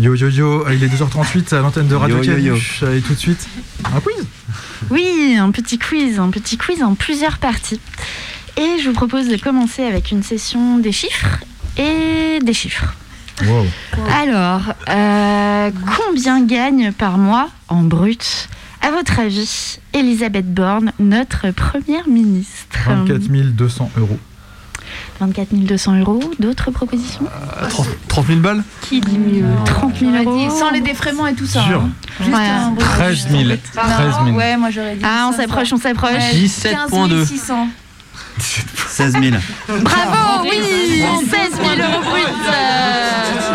Yo yo yo, il est 2h38 à l'antenne de Radio Yo, yo, yo. Caluche. Et tout de suite, un quiz Oui, un petit quiz, un petit quiz en plusieurs parties. Et je vous propose de commencer avec une session des chiffres et des chiffres. Wow. Alors, euh, combien gagne par mois en brut, à votre avis, Elisabeth Borne, notre première ministre? 24 200 euros. 24 200 euros. D'autres propositions 30, 30 000 balles Qui dit mieux 30 000 J'aurais euros. dit sans les défraiements et tout ça. Sûr. hein. Juste Ouais. un brut. 13 000. 13 000. Ouais, moi j'aurais dit. Ah, on 500. s'approche, on s'approche. Ouais, 17.2. 15 600. 16 000. Bravo, oui 16 000 euros brut euh.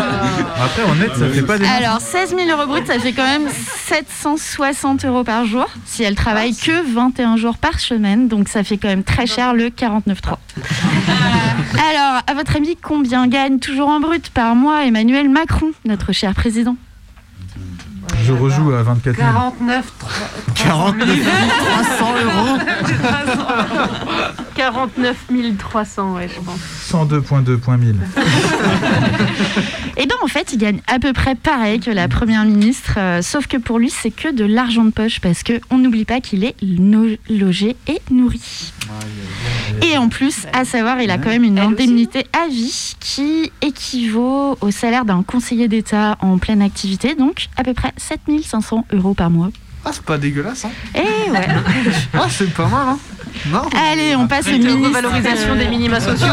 Après, en net, ça fait pas des. Alors, 16 000 euros brut, ça fait quand même 760 euros par jour si elle travaille que 21 jours par semaine. Donc, ça fait quand même très cher le 49,3. Alors, à votre avis, combien gagne toujours en brut par mois Emmanuel Macron, notre cher président? Je rejoue à 24 000. 49, 49 300 euros 49 300, ouais, je pense. 102.2.1000. Eh bien, en fait, il gagne à peu près pareil que la première ministre, euh, sauf que pour lui, c'est que de l'argent de poche parce qu'on n'oublie pas qu'il est no- logé et nourri. Et en plus, à savoir, il a quand même une indemnité à vie qui équivaut au salaire d'un conseiller d'État en pleine activité, donc à peu près 7500 euros par mois. Ah, c'est pas dégueulasse, hein Et ouais. Ah, c'est pas mal, hein Non Allez, on passe au De ministre. revalorisation des minima sociaux.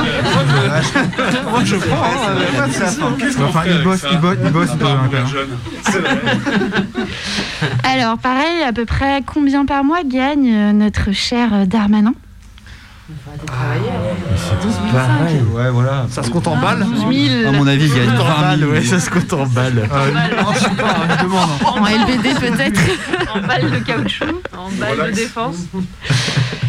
Moi, je prends, hein, souci. Enfin, il bosse, il bosse, il bosse, il bosse, hein. Alors, pareil, à peu près combien par mois gagne euh, notre cher euh, Darmanin Pareil, ouais, voilà. Ça se compte en balles 12 000. À mon avis, il gagne En 20 balles, 000. ouais, ça se compte en balles. Ah, je sais pas, je demande. hein. En LBD peut-être En balles de caoutchouc, en balles de défense.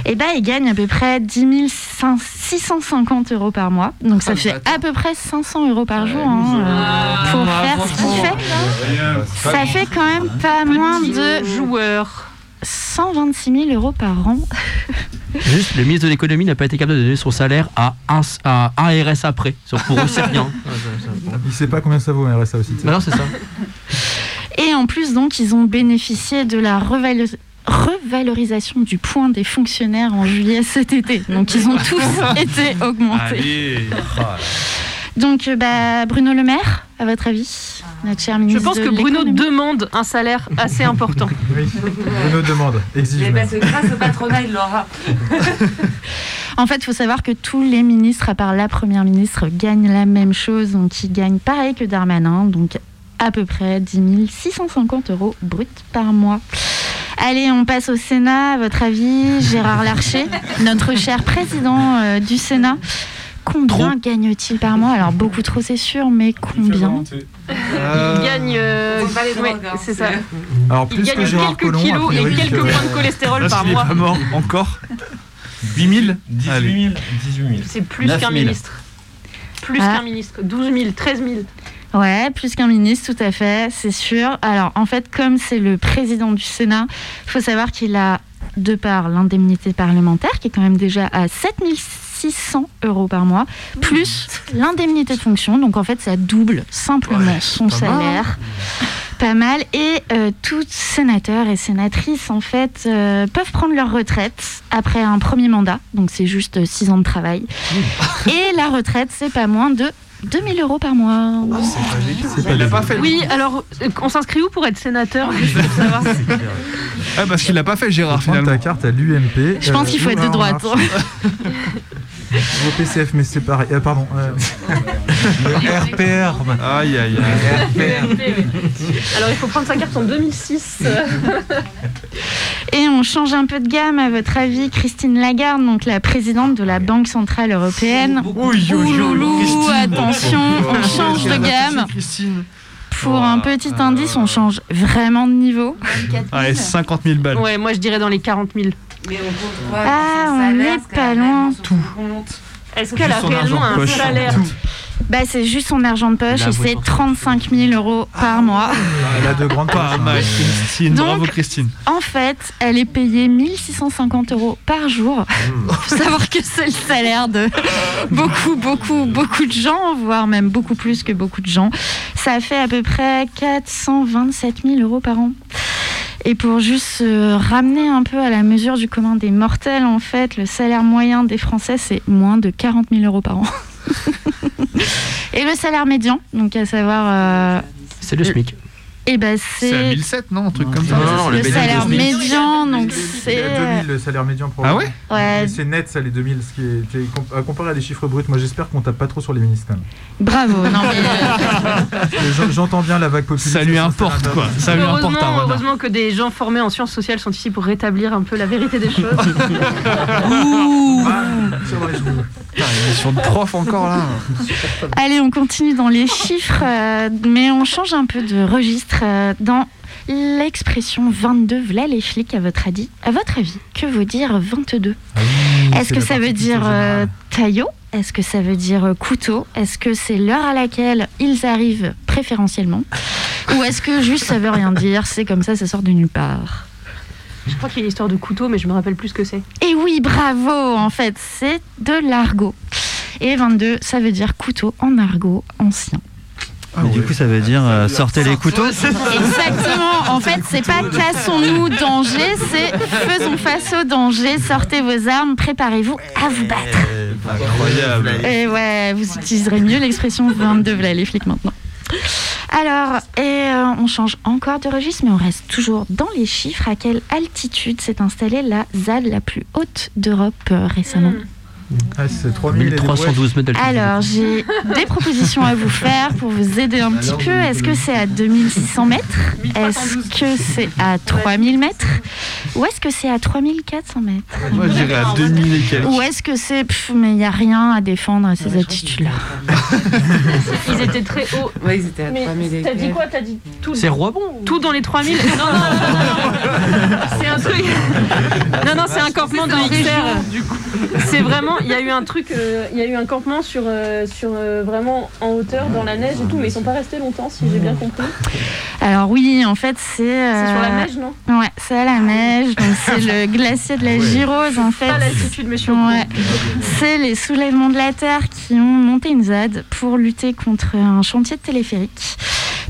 Eh ben, il gagne à peu près 10 500 650 euros par mois. Donc ça Ah, fait à peu près 500 euros par jour hein, euh, pour Ah, faire ce qu'il fait. Ça fait quand même pas moins de joueurs. 126 000 euros par an. Juste, le ministre de l'économie n'a pas été capable de donner son salaire à un, à un RSA près. Sur- Pour eux, c'est rien. Il sait pas combien ça vaut un RSA aussi. Bah non, c'est ça. Et en plus, donc, ils ont bénéficié de la revalo- revalorisation du point des fonctionnaires en juillet cet été. Donc, ils ont tous été augmentés. Allez Donc, euh, bah, Bruno Le Maire, à votre avis, notre cher Je ministre pense de que Bruno demande un salaire assez important. Oui. Bruno demande, exige Eh ben, ben, c'est grâce au patronat, il l'aura. En fait, il faut savoir que tous les ministres, à part la première ministre, gagnent la même chose. Donc, ils gagnent pareil que Darmanin. Donc, à peu près 10 650 euros brut par mois. Allez, on passe au Sénat. À votre avis, Gérard Larcher, notre cher président euh, du Sénat, combien gagne-t-il par mois Alors, beaucoup trop, c'est sûr, mais combien Il gagne. euh, ouais, c'est ça. Alors, Il plus gagne que Gérard quelques kilos et quelques que- points de cholestérol par est mois. pas mort encore 8 000 Allez. 18 000. C'est plus 9 qu'un 000. ministre. Plus Ah. qu'un ministre. 12 000, 13 000. Ouais, plus qu'un ministre, tout à fait, c'est sûr. Alors, en fait, comme c'est le président du Sénat, il faut savoir qu'il a, de par l'indemnité parlementaire, qui est quand même déjà à 7600 euros par mois, plus l'indemnité de fonction. Donc, en fait, ça double simplement son pas mal, salaire. Pas mal. Et euh, tous sénateurs et sénatrices, en fait, euh, peuvent prendre leur retraite après un premier mandat. Donc, c'est juste 6 ans de travail. Et la retraite, c'est pas moins de 2000 euros par mois. C'est pas Il a léger. pas fait. Oui, alors, euh, on s'inscrit où pour être sénateur? Juste pour savoir Ah, parce qu'il l'a pas fait, Gérard, finalement. ta carte à l'UMP. Je pense qu'il faut être de droite. Au PCF, mais c'est pareil. Euh, pardon. euh, RPR. Aïe, aïe, aïe. Alors, il faut prendre sa carte en 2006. Et on change un peu de gamme, à votre avis, Christine Lagarde, donc la présidente de la Banque Centrale Européenne. Ouloulou, attention, on change de gamme. Christine. Pour un petit indice, on change vraiment de niveau. Allez, 50 000 balles. Ouais, moi je dirais dans les 40 000. Ah, on n'est pas loin. Est-ce qu'elle a son réellement de un poche. salaire Bah, c'est juste son argent de poche La et c'est voiture. 35 000 euros par mois. Elle a de grandes Pas mal, Christine. Donc- Bravo, Christine. En fait, elle est payée 1650 euros par jour. Il faut savoir que c'est le salaire de beaucoup, beaucoup, beaucoup de gens, voire même beaucoup plus que beaucoup de gens. Ça fait à peu près 427 000 euros par an. Et pour juste se ramener un peu à la mesure du commun des mortels, en fait, le salaire moyen des Français, c'est moins de 40 000 euros par an. Et le salaire médian, donc à savoir, euh, C'est le SMIC. Eh ben C'est à c'est 1007, non Un truc comme ça Non, non, non, le salaire c'est 2000. médian, donc C'est c'est à 2000 le salaire médian pour. Ah ouais ouais, C'est net ça les 2000, ce qui est à comparer à des chiffres bruts. Moi j'espère qu'on tape pas trop sur les ministres. Bravo. Non, mais, J'entends bien la vague populiste. Ça lui sur importe, quoi. Ça lui importe à Heureusement, que des gens formés en sciences sociales sont ici pour rétablir un peu la vérité des choses. Ah, genoux. Putain, émission de prof encore là. allez, on continue dans les chiffres, euh, mais on change un peu de registre euh, dans l'expression 22. Voilà les flics à votre avis. À votre avis, que veut dire 22 Ah oui, Est-ce que ça veut dire euh, taillot? Est-ce que ça veut dire euh, couteau? Est-ce que c'est l'heure à laquelle ils arrivent préférentiellement? Ou est-ce que juste ça veut rien dire C'est comme ça, ça sort de nulle part? Je crois qu'il y a une histoire de couteau, mais je me rappelle plus ce que c'est. Et oui, bravo En fait, c'est de l'argot. Et 22, ça veut dire couteau en argot ancien. Et Du coup, ça veut dire euh, sortez les couteaux. Exactement. En fait, c'est pas cassons-nous danger, c'est faisons face au danger, sortez vos armes, préparez-vous à vous battre. Incroyable. Et ouais, vous utiliserez mieux l'expression 22 voilà les flics maintenant. Alors, et euh, on change encore de registre, mais on reste toujours dans les chiffres. À quelle altitude s'est installée la ZAD la plus haute d'Europe euh, récemment? Ah, c'est 3000 et des brouettes. 1312 mètres d'altitude. Alors, j'ai des propositions à vous faire pour vous aider un petit peu. Est-ce que c'est à 2600 mètres Est-ce que c'est à 3000 mètres Ou est-ce que c'est à 3400 mètres Moi, je dirais à 2000 et quelques. Ou est-ce que c'est... pff, mais il n'y a rien à défendre à ces altitudes-là. Ils étaient très hauts. Ouais, ils étaient à Mais 3000 et t'as dit quoi? T'as dit tout, C'est Roibon tout dans les 3000 Non, non, non, non, non. C'est un truc. Non, non, c'est un campement de. C'est vraiment, il y a eu un truc, euh, il y a eu un campement sur, euh, sur euh, vraiment en hauteur, dans la neige et tout, mais ils sont pas restés longtemps, si j'ai bien compris. Alors oui, en fait, c'est... C'est sur la neige, non? Ouais, c'est à la neige. Donc c'est le glacier de la Girose, en fait. Pas l'altitude, mais je suis au courant. Ouais. C'est les soulèvements de la Terre qui ont monté une ZAD pour lutter contre un chantier de téléphérique.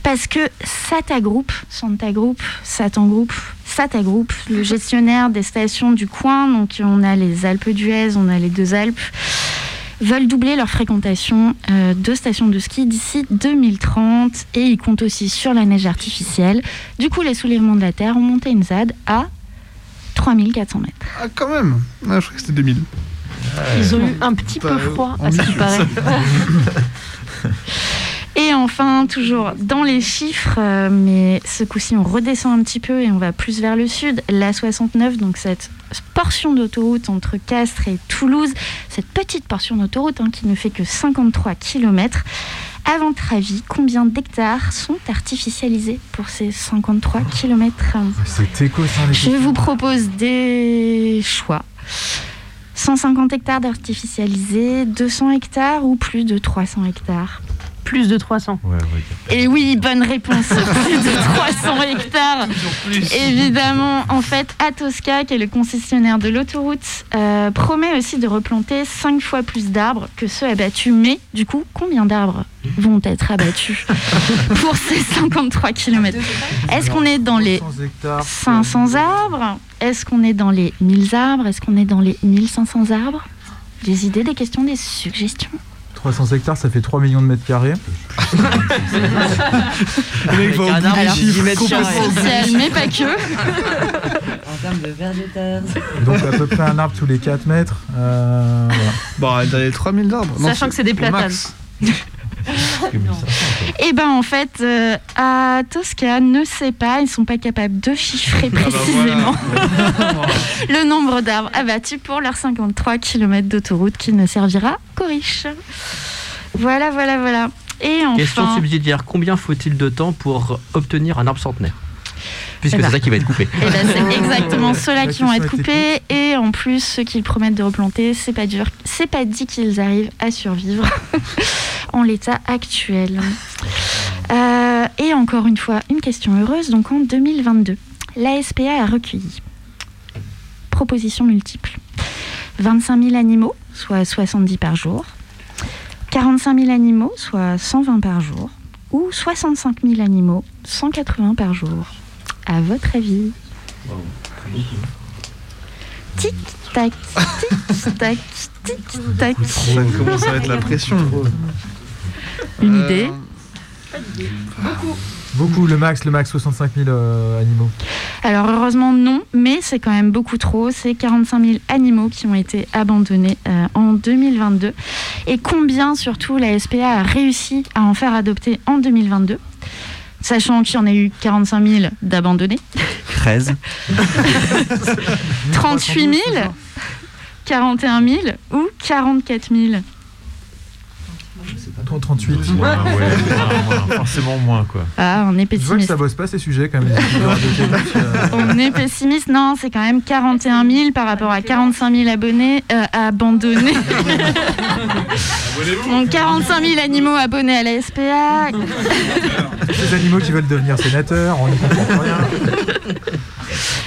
Parce que Sata Group, Santa Group, Satan Group, Sata Group, le gestionnaire des stations du coin, donc on a les Alpes d'Huez, on a les deux Alpes, veulent doubler leur fréquentation euh, de stations de ski d'ici 2030 et ils comptent aussi sur la neige artificielle. Du coup, les soulèvements de la Terre ont monté une ZAD à 3400 mètres. Ah, quand même. Ah, je crois que c'était 2000. Ils ont eu un petit peu Bah, froid, on à ce qui paraît. Et enfin, toujours dans les chiffres, euh, mais ce coup-ci on redescend un petit peu et on va plus vers le sud, la 69, donc cette portion d'autoroute entre Castres et Toulouse, cette petite portion d'autoroute hein, qui ne fait que 53 km. À votre avis, combien d'hectares sont artificialisés pour ces 53 km C'est éco ça Je vous propose des choix. 150 hectares d'artificialisés, 200 hectares ou plus de 300 hectares? Plus de 300. Ouais, ouais. et oui, bonne réponse. Plus de 300 hectares. Évidemment, en fait, Atosca, qui est le concessionnaire de l'autoroute, euh, promet aussi de replanter 5 fois plus d'arbres que ceux abattus. Mais du coup, combien d'arbres vont être abattus pour ces 53 km Est-ce qu'on est dans les 500 hectares. 500 arbres Est-ce qu'on est dans les 1000 arbres Est-ce qu'on est dans les 1500 arbres? Des idées, des questions, des suggestions? 300 hectares, ça fait 3 millions de mètres carrés. Le mec va social, mais pas que. En termes de vers de terre. Donc à peu près un arbre tous les 4 mètres. Euh, voilà. Bon, dans les 3000 d'arbres. Non, Sachant que c'est des platanes. Eh ben en fait, euh, à Tosca ne sait pas, ils sont pas capables de chiffrer Ah bah précisément voilà. le nombre d'arbres abattus pour leurs 53 km d'autoroute qui ne servira qu'aux riches. Voilà, voilà, voilà. Et Question enfin, subsidiaire combien faut-il de temps pour obtenir un arbre centenaire? Puisque Eh ben. c'est ça qui va être coupé. eh ben, c'est exactement ceux-là qui vont être coupés et en plus ceux qu'ils promettent de replanter, c'est pas dur, c'est pas dit qu'ils arrivent à survivre en l'état actuel. Euh, et encore une fois, une question heureuse. Donc en 2022, la SPA a recueilli propositions multiples 25 000 animaux, soit 70 par jour, 45 000 animaux, soit 120 par jour, ou 65 000 animaux, 180 par jour. À votre avis Tic tac, tic tac, tic tac. Ça commence à être la pression. Une Euh, idée Beaucoup, le max, le max 65 000 euh, animaux. Alors heureusement non, mais c'est quand même beaucoup trop. C'est 45 000 animaux qui ont été abandonnés euh, en 2022. Et combien surtout la SPA a réussi à en faire adopter en 2022 Sachant qu'il y en a eu 45 000 d'abandonnés, 13. 38 000, 41 000 ou 44 000 Attends, 38. Ouais, ouais, moins, moins, forcément moins quoi. Ah, on est Je vois que pessimiste. ça bosse pas ces sujets quand même. euh, On est pessimiste, non, c'est quand même 41 000 par rapport à 45 000 abonnés euh, abandonnés. Donc 45 000 animaux abonnés à la SPA, Ces animaux qui veulent devenir sénateurs, on n'y comprend rien.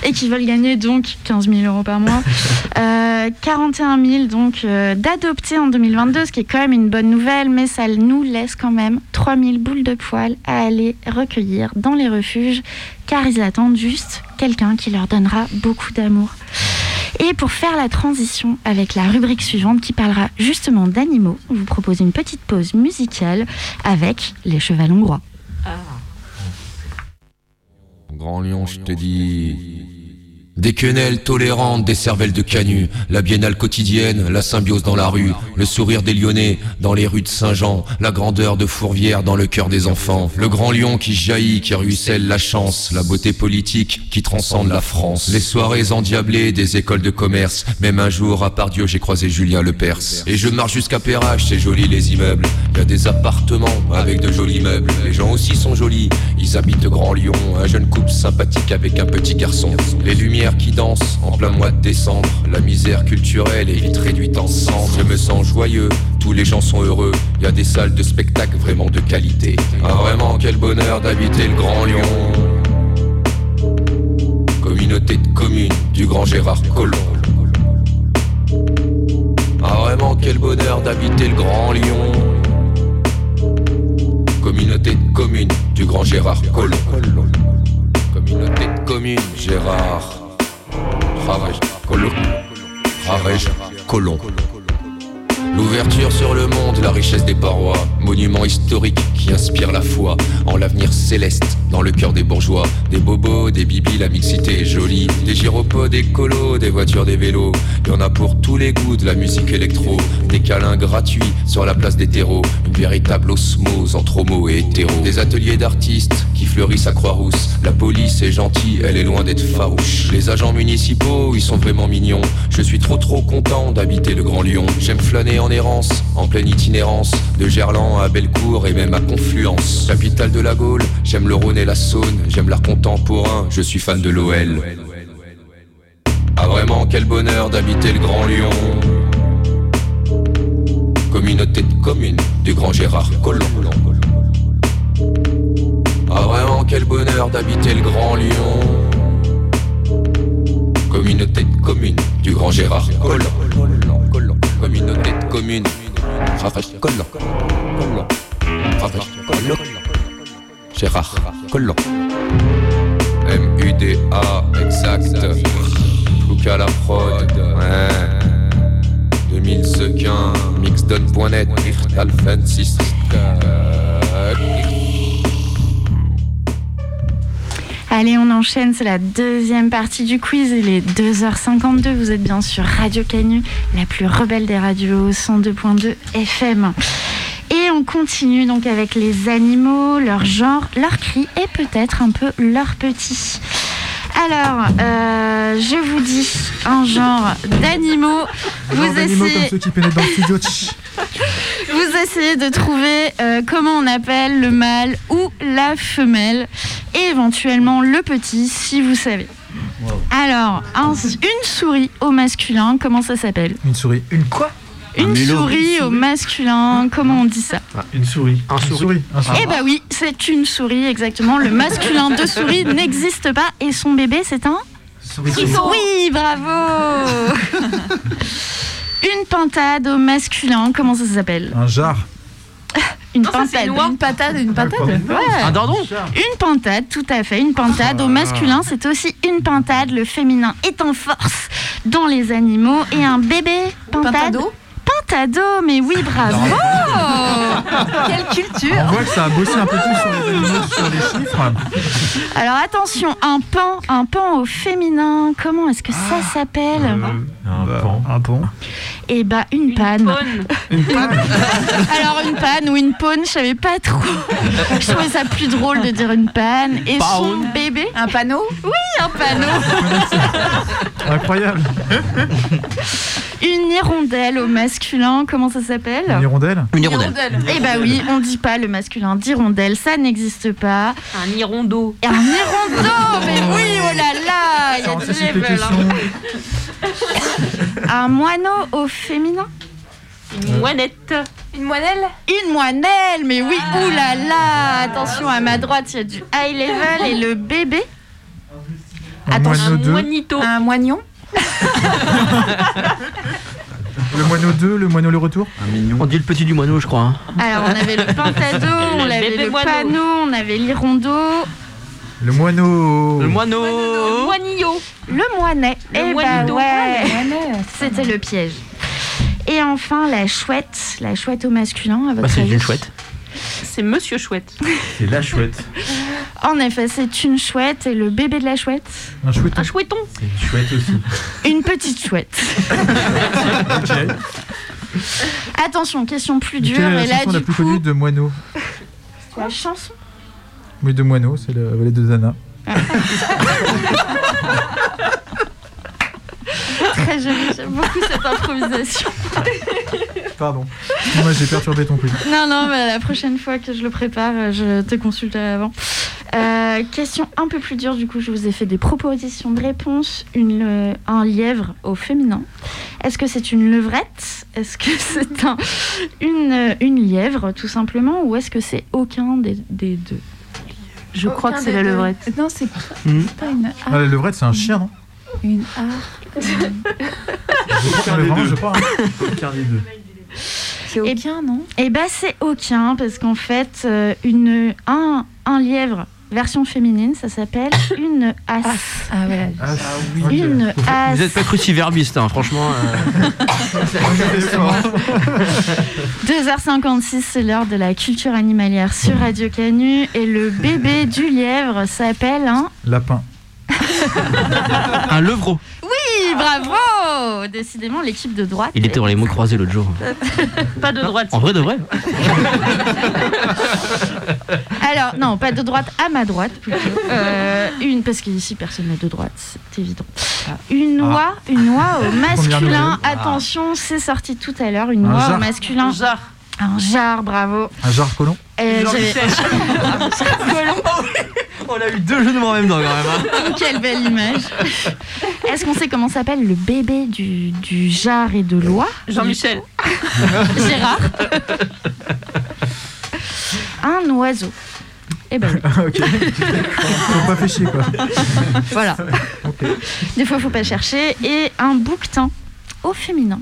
Et qui veulent gagner donc 15 000 euros par mois. Euh, 41 000 donc euh, d'adopter en 2022, ce qui est quand même une bonne nouvelle, mais ça nous laisse quand même 3 000 boules de poils à aller recueillir dans les refuges, car ils attendent juste quelqu'un qui leur donnera beaucoup d'amour. Et pour faire la transition avec la rubrique suivante qui parlera justement d'animaux, je vous propose une petite pause musicale avec les chevals hongrois. Grand lion, je te dis. Des quenelles tolérantes, des cervelles de canut, la biennale quotidienne, la symbiose dans la rue, le sourire des Lyonnais dans les rues de Saint-Jean, la grandeur de Fourvière dans le cœur des enfants, le grand lion qui jaillit, qui ruisselle la chance, la beauté politique qui transcende la France, les soirées endiablées des écoles de commerce, même un jour à Pardieu j'ai croisé Julien Le Perse. Et je marche jusqu'à Perrache, c'est joli les immeubles, y a des appartements avec de jolis meubles, les gens aussi sont jolis, ils habitent Grand Lyon, un jeune couple sympathique avec un petit garçon, les lumières qui dansent en plein mois de décembre, la misère culturelle est vite réduite en cendres, je me sens joyeux, tous les gens sont heureux, y a des salles de spectacle vraiment de qualité. Ah vraiment quel bonheur d'habiter le Grand Lyon. Communauté de communes du grand Gérard Collomb. Ah vraiment quel bonheur d'habiter le Grand Lyon. Communauté de communes du grand Gérard Collomb. Communauté de communes Gérard. Ravage Collomb. L'ouverture sur le monde, la richesse des parois, monument historique qui inspire la foi. En l'avenir céleste dans le cœur des bourgeois, des bobos, des bibis, la mixité est jolie, des gyropodes, des colos, des voitures, des vélos, y en a pour tous les goûts de la musique électro, des câlins gratuits sur la place des terreaux, une véritable osmose entre homo et hétéro, des ateliers d'artistes qui fleurissent à Croix-Rousse, la police est gentille, elle est loin d'être farouche, les agents municipaux, ils sont vraiment mignons, je suis trop trop content d'habiter le Grand Lyon, j'aime flâner en errance, en pleine itinérance, de Gerland à Bellecour et même à Confluence, capitale de la Gaule, j'aime le Rhône et la Saône, j'aime l'art contemporain, je suis fan de l'OL. Ah vraiment quel bonheur d'habiter le Grand Lyon. Communauté de communes du grand Gérard Collomb. Ah vraiment quel bonheur d'habiter le Grand Lyon. Communauté de communes du grand Gérard Collomb. Communauté de communes. Ravage Collomb. Ravage Collomb. Gérard Collomb. M-U-D-A, exact. À la prod, ouais. 2000 sequins, mixdon.net, Alphen 6. Allez, on enchaîne, c'est la deuxième partie du quiz. Il est 2h52, vous êtes bien sur Radio Canu, la plus rebelle des radios, 102.2 FM. Et on continue donc avec les animaux, leur genre, leur cri et peut-être un peu leur petit. Alors, euh, je vous dis un genre d'animaux. Vous Genre d'animaux comme essayez, ceux qui pénètrent dans le studio. Tch. vous essayez de trouver euh, comment on appelle le mâle ou la femelle et éventuellement le petit si vous savez. Alors, un- une souris au masculin, comment ça s'appelle? Une souris. Une quoi? Une souris au masculin, comment on dit ça Une souris. Un Une souris. souris. Un souris. Eh bah oui, c'est une souris, exactement. Le masculin de souris n'existe pas et son bébé, c'est un Souris. Oui, bravo Une pintade au masculin, comment ça s'appelle Un jar. Une Non, pintade. noir. Une patate, une patate. Ouais. Un dardon Une pintade, tout à fait. Une pintade au masculin, c'est aussi une pintade. Le féminin est en force dans les animaux. Et un bébé pintade. Pintado Pintado, mais oui, bravo Quelle culture On voit que ça a bossé un peu plus sur les animaux, sur les chiffres. Alors attention, un pan, un pan au féminin, comment est-ce que ça s'appelle Un pan. Un pont. Eh bah, une Une panne. bonne. Alors une panne ou une paune, je savais pas trop. Je trouvais ça plus drôle de dire une panne. Et son bébé Un panneau? Un panneau. Incroyable. Une hirondelle au masculin, comment ça s'appelle Une hirondelle. Une hirondelle. Eh bah oui, on dit pas le masculin d'hirondelle, ça n'existe pas. Un hirondo. Un hirondo, mais oui, oh là là, il y a du anticipe les level. hein. Un moineau au féminin Une moinette. Une moinelle Une moinelle, mais oui, ouh là là Attention, à ma droite, il y a du high level et le bébé. Un Attends, moineau Un 2. moinito. Un moignon Le moineau 2, le moineau le retour. Un mignon. On dit le petit du moineau, je crois. hein. Alors, on avait le pintado, on Le avait bébé le moineau. panneau, on avait l'hirondo, Le moineau. Le Le moineau. moinillot. le moinet. Le Eh bah moineau. ouais, Moinet. c'était le piège. Et enfin, la chouette, la chouette au masculin, à votre Bah, c'est avis une chouette. C'est Monsieur Chouette. C'est la chouette. En effet, c'est une chouette et le bébé de la chouette, Un chouetton. Un chouetton. C'est une chouette aussi. une petite chouette. Attention, question plus dure. Quelle est la Et là, chanson la plus coup, connue de Moineau la chanson? Oui, de Moineau, c'est la vallée de Zana. Très joli, j'aime beaucoup cette improvisation. Pardon. Moi, j'ai perturbé ton truc. Non, non, mais la prochaine fois que je le prépare, je te consulterai avant. Euh, question un peu plus dure, du coup, je vous ai fait des propositions de réponse. Une, euh, un lièvre au féminin. Est-ce que c'est une levrette? Est-ce que c'est un, une, euh, une lièvre, tout simplement? Ou est-ce que c'est aucun des, des deux? Je crois que c'est la levrette. Non, c'est Hmm. pas une Ah, la levrette, c'est un chien, non? Une je crois. hein. Aucun des deux. C'est aucun, non? Eh ben, c'est aucun, parce qu'en fait, euh, une, un, un lièvre version féminine, ça s'appelle une as. Ah ouais. Ah, oui. Une as. Vous êtes pas cruciverbiste, hein, franchement. euh. 2h56, c'est l'heure de la culture animalière sur Radio Canu. Et le bébé du lièvre s'appelle un. Lapin. Un levreau. Oui, bravo Décidément, l'équipe de droite. Il était dans les mots croisés l'autre jour. Pas de droite. En vrai de vrai Alors, non, pas de droite, à ma droite plutôt. Euh, une, parce qu'ici, personne n'a de droite, c'est évident. Une oie, une oie au masculin. Attention, c'est sorti tout à l'heure, une Un oie au masculin. Jar. Un jar, bravo. Un jar colon. Euh, j'avais- On a eu deux jeux de mots en même temps quand même. hein. Quelle belle image. Est-ce qu'on sait comment s'appelle le bébé du, du jar et de l'oie Jean-Michel. Gérard. Un oiseau. Eh ben oui, ok. Faut pas fait chier, quoi. voilà. Ok. Des fois, faut pas chercher. Et un bouquetin au féminin.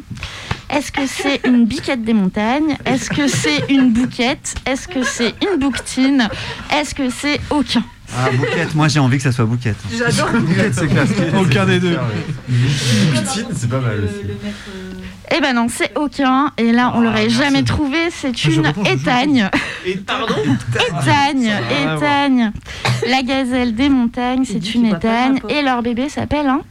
Est-ce que c'est une biquette des montagnes? Est-ce que c'est une bouquette? Est-ce que c'est une bouquetine? Est-ce que c'est aucun? Ah, bouquette. Moi, j'ai envie que ça soit bouquette. J'adore. C'est classe. Aucun des deux. Poutine, c'est pas mal aussi. Eh ben non, c'est aucun. Et là, on l'aurait jamais trouvé. C'est une étagne. Pardon? Étagne, étagne. La gazelle des montagnes, c'est une étagne. Et leur bébé s'appelle un,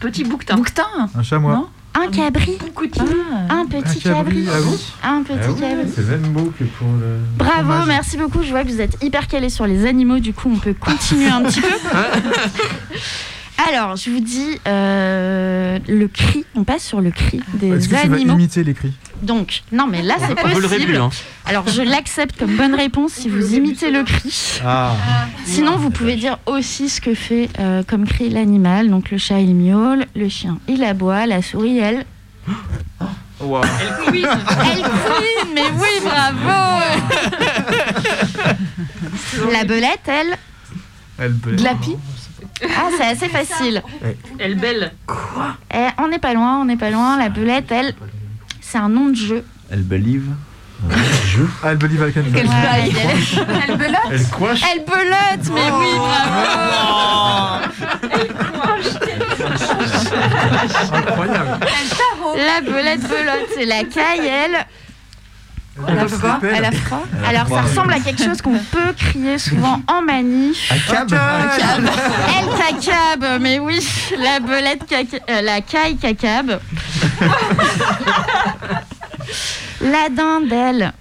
Petit bouquetin. Bouquetin? Un chamois. Un cabri. Ah. Un petit Un cabri. cabri, ah Un petit Ah cabri. c'est le même mot que pour le. Bravo, Fromage. merci beaucoup. Je vois que vous êtes hyper calés sur les animaux. Du coup, on peut continuer un petit peu. Alors, je vous dis euh, le cri. On passe sur le cri des Est-ce que tu vas animaux. imiter les cris Donc, non, mais là, c'est On peut le possible. plus, hein. Alors, je l'accepte comme bonne réponse si vous imitez le cri. Ah. Sinon, vous pouvez dire aussi ce que fait euh, comme cri l'animal. Donc, le chat, il miaule, le chien, il aboie, la souris, elle. Oh, Elle cuit. Elle cuit, mais oui, bravo La belette, elle Elle peut. Glapi Ah, c'est assez facile. Elle belle. Eh, on n'est pas loin, on n'est pas loin. La belette, elle, c'est un nom de jeu. Elle believe. Ah, elle believe avec un Quelle Ouais, taille elle- Elle belote Elle quache Elle belote, mais oui, Incroyable. La belette belote, c'est la caille, elle. Elle a froid Elle a froid Alors, ça ressemble à quelque chose qu'on peut crier souvent en manif. Un cab. Elle cacab, mais oui, la belette caca- euh, la caille cacab. la dinde, elle.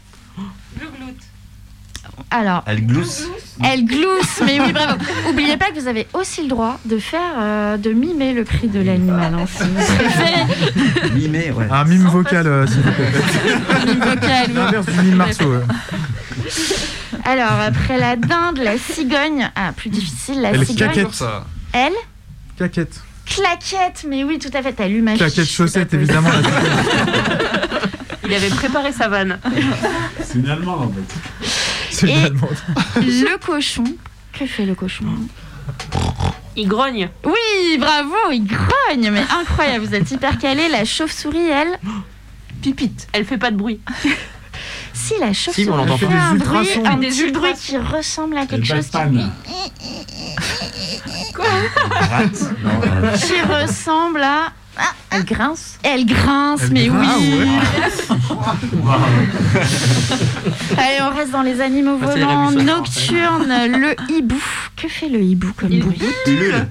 Alors, Elle glousse. elle glousse, mais oui, bravo. Oubliez pas que vous avez aussi le droit de faire, euh, de mimer le cri de l'animal. hein, si vous préférez. Mimé, ouais. Un mime vocal, euh, s'il vous plaît. Mime vocal. L'inverse du mime Marceau. ouais. Alors, après la dinde, la cigogne. Ah, plus difficile, la Elle cigogne. caquette. Ça. Elle, Caquette. claquette, mais oui, tout à fait. T'as lu ma Claquette chaussette, évidemment. Il avait préparé sa vanne. C'est une allemande en fait. C'est Et-. Le cochon. Que fait le cochon Il grogne. Oui, bravo, il grogne, mais incroyable, vous êtes hyper calé. La chauve-souris, elle. Pipite. Elle fait pas de bruit. Si, la chauve-souris Si, on l'entend fait pas. un Des bruit, ultrasons. un Des petit bruit qui ressemble à quelque chose qui, euh, qui ressemble à. Elle grince. Elle grince, Elle mais grince, oui. Allez, on reste dans les animaux Ah, volants nocturnes. Le hibou. Que fait le hibou comme Il bruit Ulule.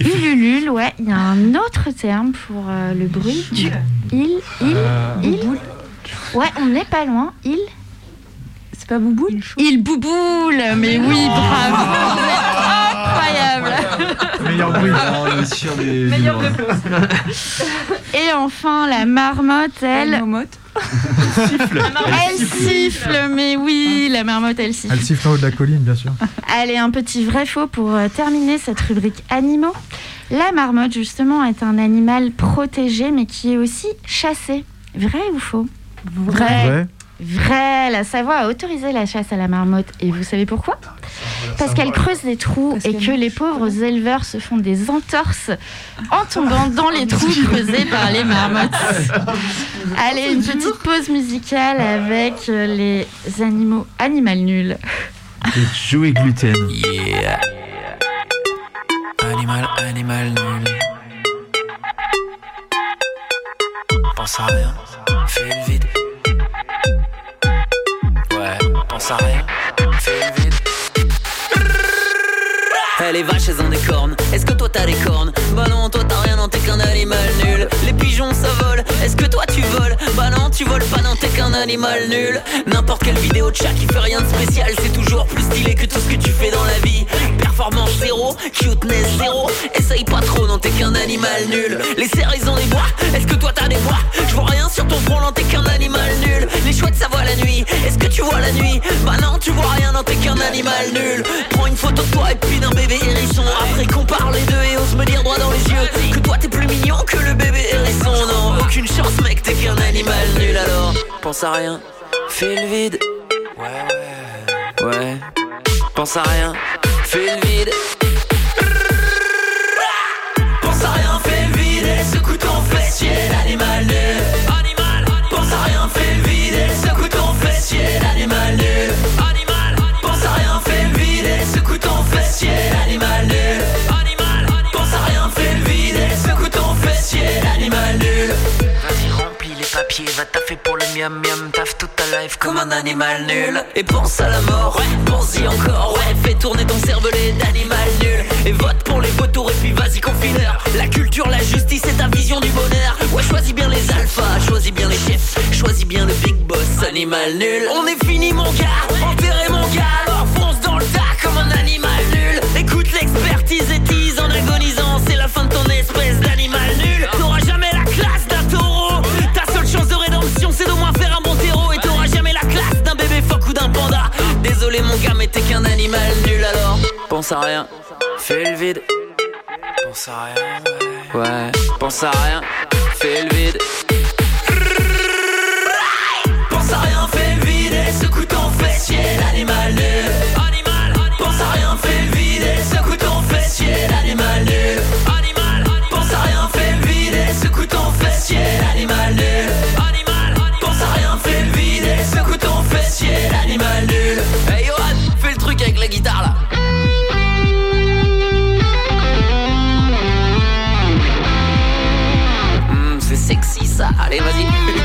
Ululule, ouais. Il y a un autre terme pour euh, le bruit du il, il, il. Ouais, on n'est pas loin. Il, C'est pas Bouboule? Il bouboule. Mais oui, bravo. Incroyable. Meilleur bruit. Oh, sur. Et enfin, la marmotte, Elle elle, momote elle siffle. Mais oui, la marmotte, elle siffle. Elle siffle en haut de la colline, bien sûr. Allez, un petit vrai-faux pour euh, terminer cette rubrique animaux. La marmotte, justement, est un animal protégé, mais qui est aussi chassé. Vrai ou faux? Vrai. Ouais. Vrai. La Savoie a autorisé la chasse à la marmotte. Et vous savez pourquoi? Parce qu'elle creuse des trous Parce et que les pauvres éleveurs se font des entorses en tombant dans les trous creusés par les marmottes. Allez, une petite pause musicale avec euh, les animaux animal nul. Jouets gluten. Yeah. Animal, animal nul. Pense à rien, fais le vide. Ouais, pense à rien, fais le vide. Eh, les vaches elles ont des cornes, est-ce que toi t'as des cornes Bah non, toi t'as rien, non t'es qu'un animal nul. Les pigeons ça vole, est-ce que toi tu voles Bah non, tu voles pas, non t'es qu'un animal nul. N'importe quelle vidéo de chat qui fait rien de spécial C'est toujours plus stylé que tout ce que tu fais dans la vie. Performance zéro, cuteness zéro. Essaye pas trop, non t'es qu'un animal nul. Les cerfs ils ont des bois, est-ce que toi t'as des bois Je vois rien sur ton front, non t'es qu'un animal nul. Les chouettes ça voit la nuit, est-ce que tu vois la nuit Bah non, tu vois rien, non t'es qu'un animal nul photo de toi et puis d'un bébé hérisson. Après qu'on parle les deux et ose me dire droit dans les yeux Que toi t'es plus mignon que le bébé hérisson. Non, aucune chance mec, t'es qu'un animal nul alors. Pense à rien, fais le vide. Ouais, ouais, Pense à rien, fais le vide. Pense à rien, fais le vide et secoue ton fessier L'animal nul va taffer pour le miam miam Taffe toute ta life comme un animal nul. Et pense à la mort, ouais, pense-y encore Ouais, fais tourner ton cervelet d'animal nul Et vote pour les vautours et puis vas-y confineur. La culture, la justice et ta vision du bonheur. Ouais, choisis bien les alphas, choisis bien les chefs Choisis bien le big boss, animal nul. On est fini mon gars, enterré mon gars. Alors fonce dans le tas comme un animal nul. Écoute l'expertise et tease en agonisant C'est la fin de ton espèce Désolé mon gars mais t'es qu'un animal nul alors. Pense à rien, fais le vide. Pense à rien Ouais, pense à rien, fais le vide. Pense à rien, fais le vide et secoue ton fessier l'animal nul. Sexy ça, allez vas-y. C'est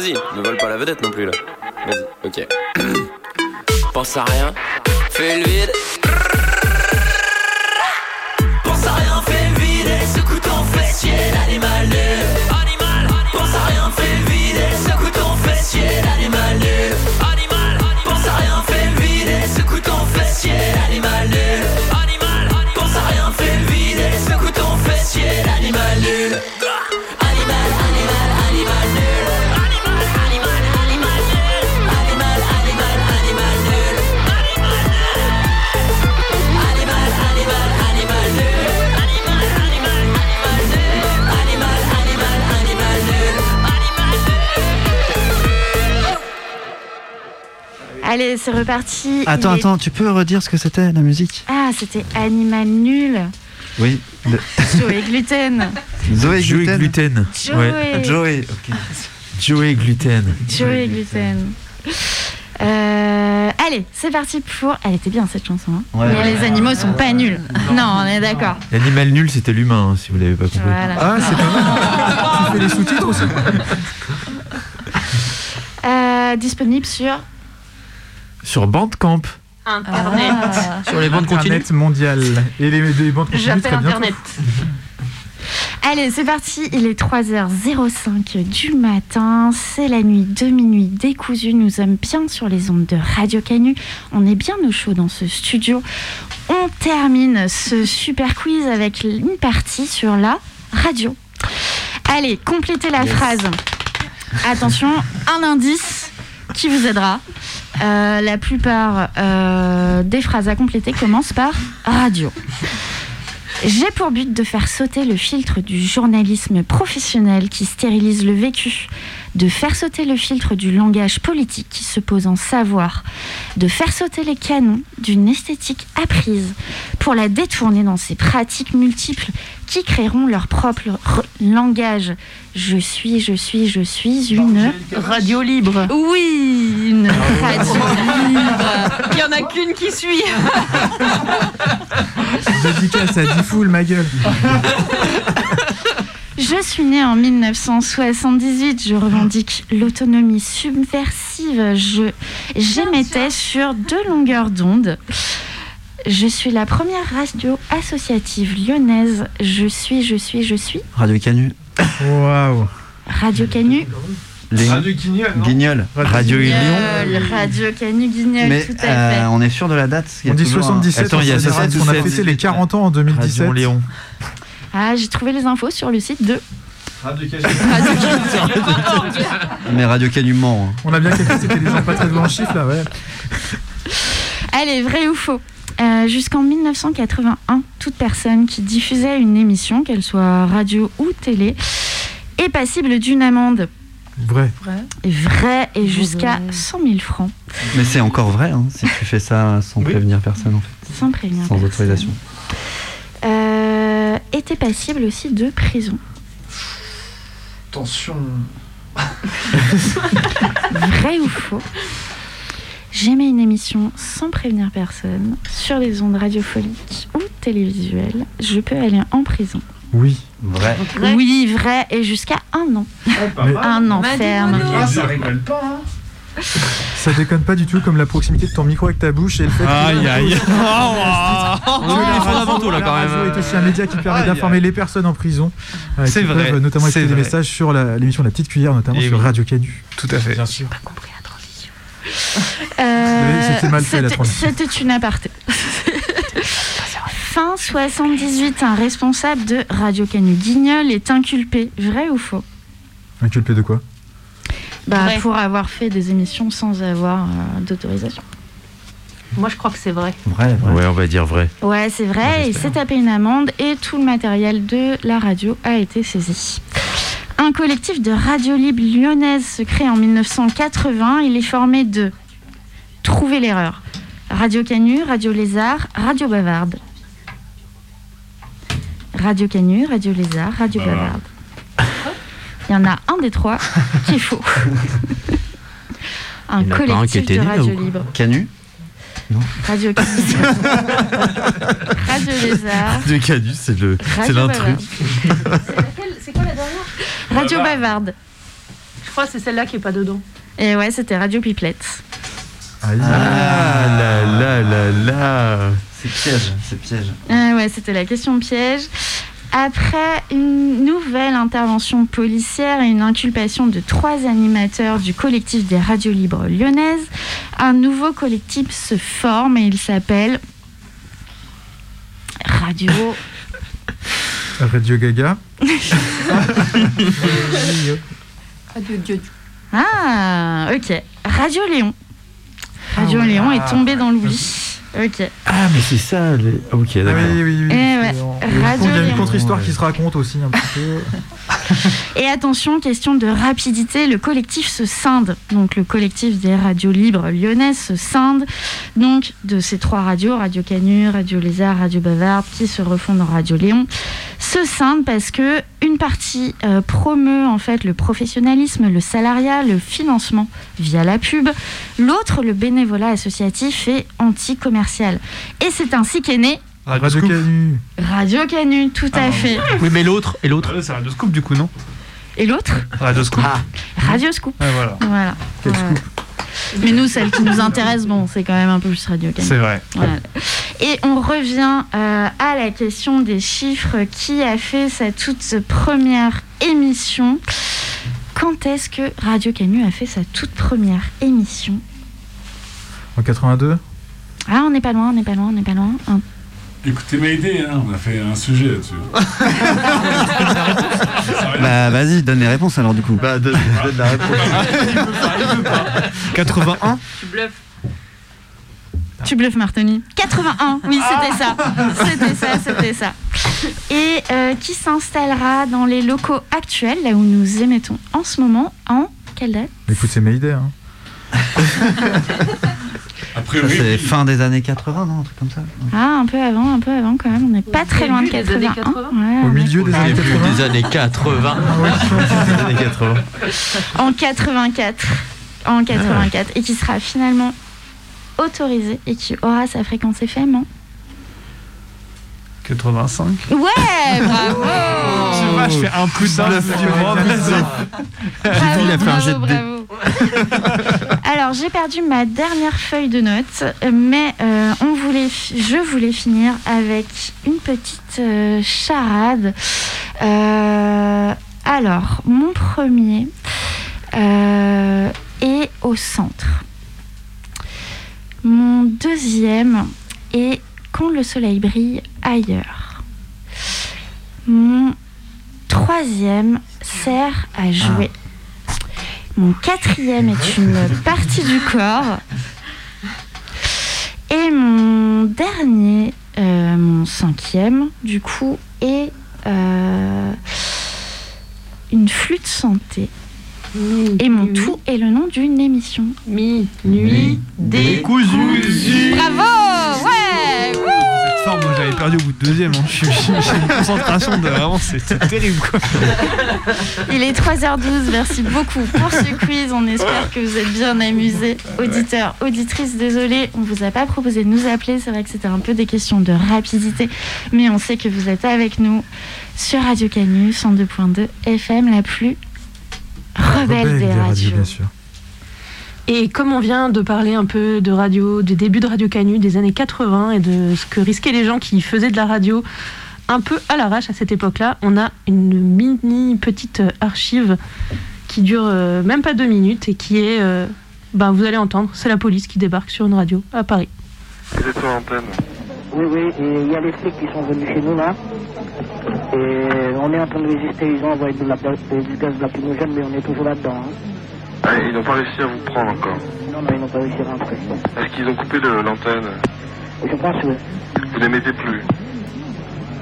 Vas-y, ne vole pas la vedette non plus là. Vas-y, ok. Pense à rien, fais le vide. C'est reparti. Attends, attends, tu peux redire ce que c'était la musique? Ah, c'était Animal Nul. Oui. le- Joey Gluten. Zoé Joey Gluten. Gluten. Joey. Ouais. Joey. Joey Gluten. Joey Gluten. Euh, allez, c'est parti pour. Elle était bien cette chanson. hein. Ouais. Mais les animaux sont pas nuls. Non, on est d'accord. L'animal nul, c'était l'humain, hein, si vous l'avez pas compris. Voilà. Ah, c'est pas mal. tu fais les sous-titres aussi Euh, disponible sur. Sur Bandcamp. Internet. Sur les bandes continues. Internet mondial. Et les, les bandes continues, J'appelle très bien. Internet. Allez, c'est parti. Il est 3h05 du matin. C'est la nuit de minuit décousu. Nous sommes bien sur les ondes de Radio Canu. On est bien au chaud dans ce studio. On termine ce super quiz avec une partie sur la radio. Allez, complétez la phrase. Attention, un indice qui vous aidera. Euh, la plupart euh, des phrases à compléter commencent par radio. J'ai pour but de faire sauter le filtre du journalisme professionnel qui stérilise le vécu, de faire sauter le filtre du langage politique qui se pose en savoir, de faire sauter les canons d'une esthétique apprise pour la détourner dans ses pratiques multiples qui créeront leur propre re- langage. Je suis, je suis, je suis une Radio libre. Oui, une radio libre. Il y en a qu'une qui suit. Dédicace à Diffoul, ma gueule. Je suis née en 1978. Je revendique l'autonomie subversive. Je j'émettais sur deux longueurs d'onde. Je suis la première radio associative lyonnaise. Je suis, je suis, je suis Radio Canu. Waouh. Radio Canu. Les... Radio Guignol, non Guignol. Radio Lyon. Guignol, Radio Canu Guignol, Mais tout à fait. euh, on est sûr de la date Il y a On dit toujours un- 77. Attends, il y a on s'est dit, 77, On a fêté les 40 ans en 2017. Radio Léon. Ah, j'ai trouvé les infos sur le site de Radio Radio Canu. Mais Radio Canu ment. hein. On a bien calculé, c'était des gens pas très doués en chiffres là, ouais. Allez, vrai ou faux? Euh, Jusqu'en 1981, toute personne qui diffusait une émission, qu'elle soit radio ou télé, est passible d'une amende. Vrai. Vrai et jusqu'à 100 000 francs. Mais c'est encore vrai hein, si tu fais ça sans prévenir personne en fait. Sans prévenir Sans personne. autorisation. Euh, était passible aussi de prison. Attention. Vrai ou faux? J'aimais une émission sans prévenir personne sur les ondes radiophoniques ou télévisuelles. Je peux aller en prison. Oui. Vrai. Oui, vrai et jusqu'à un an. pas mal. Un an Bah, ferme. Ah, ça rigole pas, hein. Ça déconne pas du tout comme la proximité de ton micro avec ta bouche et le fait que. Aïe, aïe. Que la les fondamentaux, là, la quand même. radio est aussi un média qui permet Aïe, d'informer aïe. les personnes en prison. euh, C'est vrai, peuvent notamment c'est écouter des vrai. messages sur la- l'émission La Petite Cuillère, notamment Et sur oui. Radio Canu. Tout à fait. Bien sûr. Euh, fait, la c'était- transition. C'était une aparté. Fin 78, un responsable de Radio Canu Guignol est inculpé. Vrai ou faux? Inculpé de quoi? Bah, Vrai. Pour avoir fait des émissions sans avoir euh, d'autorisation. Moi, je crois que c'est vrai. Vrai, vrai. Ouais, on va dire vrai. Ouais, c'est vrai. Il s'est tapé une amende et tout le matériel de la radio a été saisi. Un collectif de radio libre lyonnaise se crée en 1980. Il est formé de Trouver l'erreur. Radio Canu, Radio Lézard, Radio Bavarde. Radio Canu, Radio Lézard, Radio Voilà. Bavarde. Il y en a un des trois qui est faux. Un qui collectif était de radio libre. Canu? Radio Canu. Radio Lézard. Le Cadus, c'est le, c'est Radio l'intrus. C'est quoi la dernière? Radio Bavarde. Bavarde. Je crois que c'est celle-là qui est pas dedans. Et ouais, c'était Radio Pipelette. Ah là là là là. C'est piège, c'est piège. Ah ouais, c'était la question piège. Après une nouvelle intervention policière et une inculpation de trois animateurs du collectif des radios libres lyonnaises, un nouveau collectif se forme et il s'appelle Radio. Radio Gaga. Radio Dieu. Ah, ok. Radio Léon. Radio Ah ouais. Léon est tombé dans l'oubli. Ok. Ah, mais c'est ça. les- ah, Ok, d'accord. Oui, oui, oui. Eh ouais, Il y a une contre-histoire qui se raconte aussi un petit peu. Et attention, question de rapidité, le collectif se scinde. Donc le collectif des radios libres lyonnaises se scinde donc de ces trois radios, Radio Canu, Radio Lézard, Radio Bavarde, qui se refondent en Radio Léon, se scinde parce que une partie euh, promeut en fait le professionnalisme, le salariat, le financement via la pub, l'autre le bénévolat associatif et anti-commercial. Et c'est ainsi qu'est né Radio Canu. Radio Canu, tout à fait. Oui, mais l'autre, et l'autre C'est Radio Scoop du coup, non Et l'autre Radio Scoop. Radio Scoop. Voilà. Voilà. Quel Voilà. Mais nous, celle qui nous intéresse, bon, c'est quand même un peu plus Radio Canu. C'est vrai. Voilà. Et on revient euh, à la question des chiffres. Qui a fait sa toute première émission? Quand est-ce que Radio Canu a fait sa toute première émission? En 82 Ah, on n'est pas loin, on n'est pas loin, on n'est pas loin. Un- Écoutez ma idée, hein, on a fait un sujet là-dessus. Bah vas-y, donne les réponses alors du coup. Bah donne, donne la réponse. 81 Tu bluffes. Tu bluffes, Martoni. 81, oui, c'était ça. C'était ça, c'était ça. Et euh, qui s'installera dans les locaux actuels, là où nous émettons en ce moment, en quelle date? Écoute, c'est Mayday. Hein. Après, C'est fin des années 80, non Un truc comme ça Ah, un peu avant, un peu avant quand même. On n'est pas très loin de début des années 81. 80. Ouais, Au milieu des années 80. Des années 80. Des années 80. En 84. En 84. Et qui sera finalement autorisé et qui aura sa fréquence FM. hein. 85 Ouais, bravo Je sais pas, je fais un grand bluff. Bravo, il a fait un jet de bravo, bravo. Alors, j'ai perdu ma dernière feuille de notes, mais euh, on voulait, fi- je voulais finir avec une petite euh, charade. Euh, alors, mon premier euh, est au centre. Mon deuxième est quand le soleil brille ailleurs. Mon troisième sert à jouer. Mon quatrième est une partie du corps. Et mon dernier, euh, mon cinquième, du coup, est euh, une flûte santé. Et mon tout est le nom d'une émission. Mi, nuit, des cousus. Bravo forme, moi j'avais perdu au bout de deuxième. hein. J'ai une concentration de vraiment, c'était terrible quoi. Il est 3h12, merci beaucoup pour ce quiz. On espère que vous êtes bien amusés. Auditeurs, auditrices, désolé, on vous a pas proposé de nous appeler. C'est vrai que c'était un peu des questions de rapidité, mais on sait que vous êtes avec nous sur Radio Canu 102.2 FM, la plus rebelle des radios. bien sûr. Et comme on vient de parler un peu de radio, du début de Radio Canu, des années 80 et de ce que risquaient les gens qui faisaient de la radio un peu à l'arrache à cette époque-là, on a une mini petite archive qui dure euh, même pas deux minutes et qui est euh, ben, vous allez entendre, c'est la police qui débarque sur une radio à Paris. Vous êtes sur l'antenne. Oui, oui, et il y a les flics qui sont venus chez nous là. Et on est en train de résister, ils ont envoyé de la, du gaz lacrymogène, mais on est toujours là-dedans. hein. Ah, ils n'ont pas réussi à vous prendre encore. Non, non, ils n'ont pas réussi à rentrer. Est-ce qu'ils ont coupé l'antenne Je pense, oui. Vous n'émettez plus.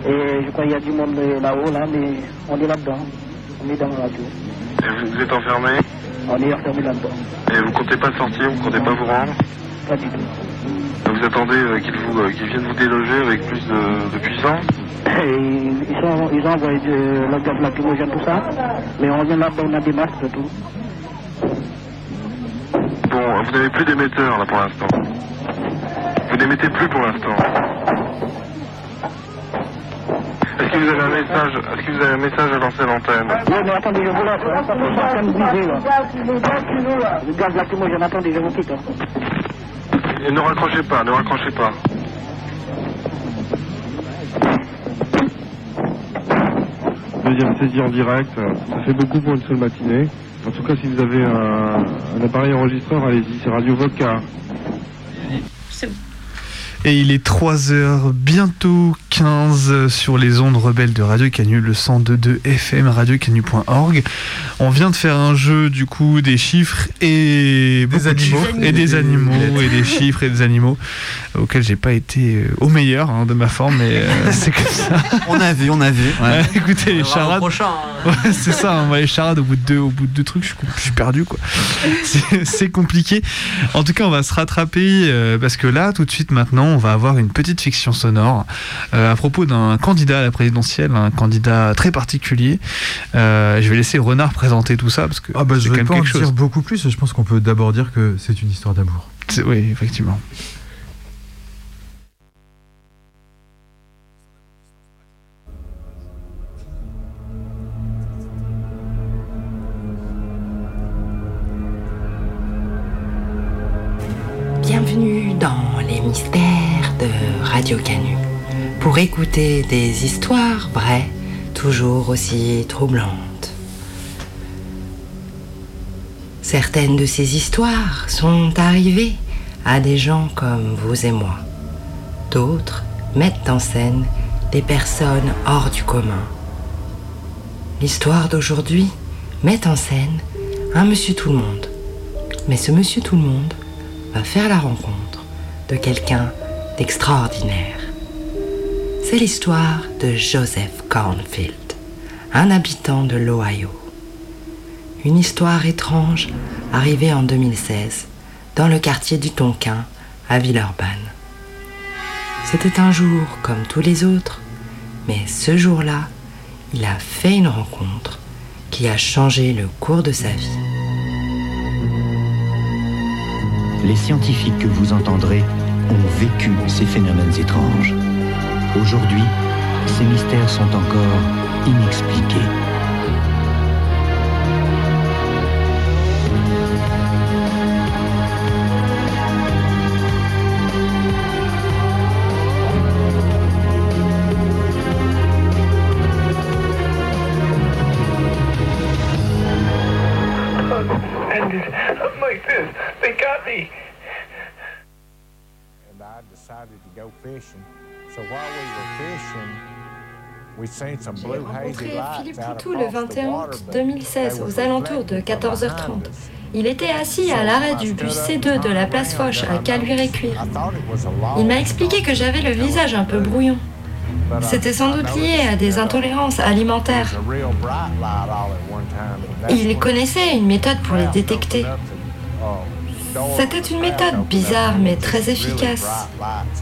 Et je crois qu'il y a du monde là-haut, là, mais on est là-dedans. On est dans la radio. Et vous, vous êtes enfermé On est enfermé là-dedans. Et vous comptez pas sortir Vous comptez pas vous rendre Pas du tout. Vous attendez euh, qu'ils vous, euh, qu'ils viennent vous déloger avec plus de, de puissance Et ils, sont, ils ont envoyé de la gaz lacrymogène, tout ça. Mais on vient là-bas, on a des masques et tout. Bon, vous n'avez plus d'émetteur là pour l'instant. Vous n'émettez plus pour l'instant. Est-ce que vous avez un message Est-ce que vous avez un message à lancer à l'antenne Oui, mais attendez, je vous laisse. hein. De bouger, là. Le gaz lacrymogène, attendez, je vous quitte. hein. Et ne raccrochez pas, ne raccrochez pas. Deuxième saisie en direct, ça fait beaucoup pour une seule matinée. En tout cas, si vous avez un, un appareil enregistreur, allez-y, c'est Radio Vodka. Et il est 3h, bientôt 15 sur les ondes rebelles de Radio Canu, le 102.2 FM, radiocanu.org. On vient de faire un jeu du coup des chiffres et beaucoup de animaux. chiffres et des animaux et des chiffres et des animaux auxquels j'ai pas été euh, au meilleur hein, de ma forme, mais euh, c'est comme ça. On a vu, on a vu. ouais. Ouais, écoutez les On charades. hein. Ouais, c'est ça, hein, moi, les charades au bout de deux, au bout de deux trucs, je suis, je suis perdu quoi. C'est- C'est compliqué. En tout cas, on va se rattraper euh, parce que là, tout de suite maintenant, on va avoir une petite fiction sonore euh, à propos d'un candidat à la présidentielle, un candidat très particulier. Euh, je vais laisser Renard présenter tout ça parce que Ah bah je quand vais pas en dire beaucoup plus, je pense qu'on peut d'abord dire que c'est une histoire d'amour. C'est- Oui, effectivement. Bienvenue dans les mystères de Radio Canu. Pour écouter des histoires vraies, toujours aussi troublantes. Certaines de ces histoires sont arrivées à des gens comme vous et moi. D'autres mettent en scène des personnes hors du commun. L'histoire d'aujourd'hui met en scène un monsieur tout le monde. Mais ce monsieur tout le monde va faire la rencontre de quelqu'un d'extraordinaire. C'est l'histoire de Joseph Cornfield, un habitant de l'Ohio. Une histoire étrange arrivée en 2016 dans le quartier du Tonkin à Villeurbanne. C'était un jour comme tous les autres, mais ce jour-là, il a fait une rencontre qui a changé le cours de sa vie. Les scientifiques que vous entendrez ont vécu ces phénomènes étranges. Aujourd'hui, ces mystères sont encore inexpliqués. ended like this. They got me. and I decided to go fishing. Hazy rencontré Philippe out Poutou le across the 21 water, août but 2016 they was aux alentours de reflecting from 14h30. behind us. Il était assis à l'arrêt du bus C2 de la place Foch à Caluire-et-Cuire. Il m'a expliqué que j'avais le visage un peu brouillon. C'était sans doute lié à des intolérances alimentaires. Il connaissait une méthode pour les détecter. C'était une méthode bizarre mais très efficace.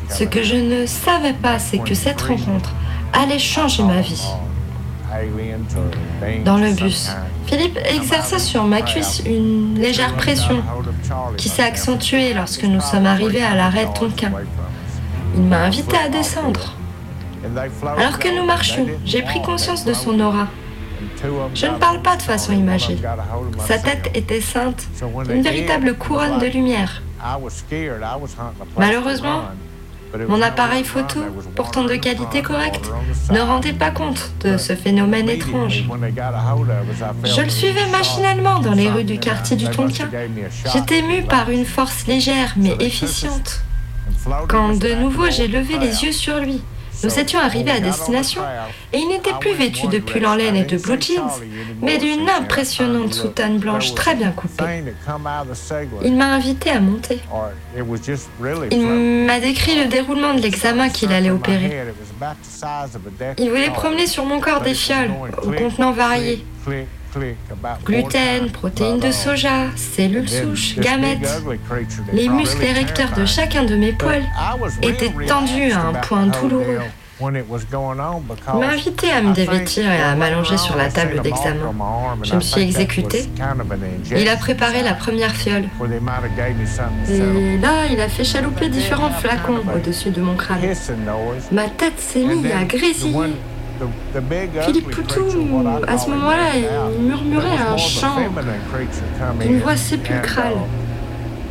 Ce que je ne savais pas, c'est que cette rencontre allait changer ma vie. Dans le bus. Philippe exerça sur ma cuisse une légère pression qui s'est accentuée lorsque nous sommes arrivés à l'arrêt Tonkin. Il m'a invité à descendre. Alors que nous marchions, j'ai pris conscience de son aura. Je ne parle pas de façon imagée. Sa tête était ceinte d'une véritable couronne de lumière. Malheureusement, Mon appareil photo, pourtant de qualité correcte, ne rendait pas compte de ce phénomène étrange. Je le suivais machinalement dans les rues du quartier du Tonkin. J'étais ému par une force légère mais efficiente. Quand de nouveau j'ai levé les yeux sur lui, nous étions arrivés à destination et il n'était plus vêtu de pull en laine et de blue jeans, mais d'une impressionnante soutane blanche très bien coupée. Il m'a invité à monter. Il m'a décrit le déroulement de l'examen qu'il allait opérer. Il voulait promener sur mon corps des fioles, aux contenants variés. Gluten, protéines de soja, cellules souches, gamètes. Les muscles érecteurs de chacun de mes poils étaient tendus à un point douloureux. Il m'a invité à me dévêtir et à m'allonger sur la table d'examen. Je me suis exécutée. Il a préparé la première fiole. Et là, il a fait chalouper différents flacons au-dessus de mon crâne. Ma tête s'est mise à grésiller. Philippe Poutou, à ce moment-là, il murmurait un chant d'une voix sépulcrale.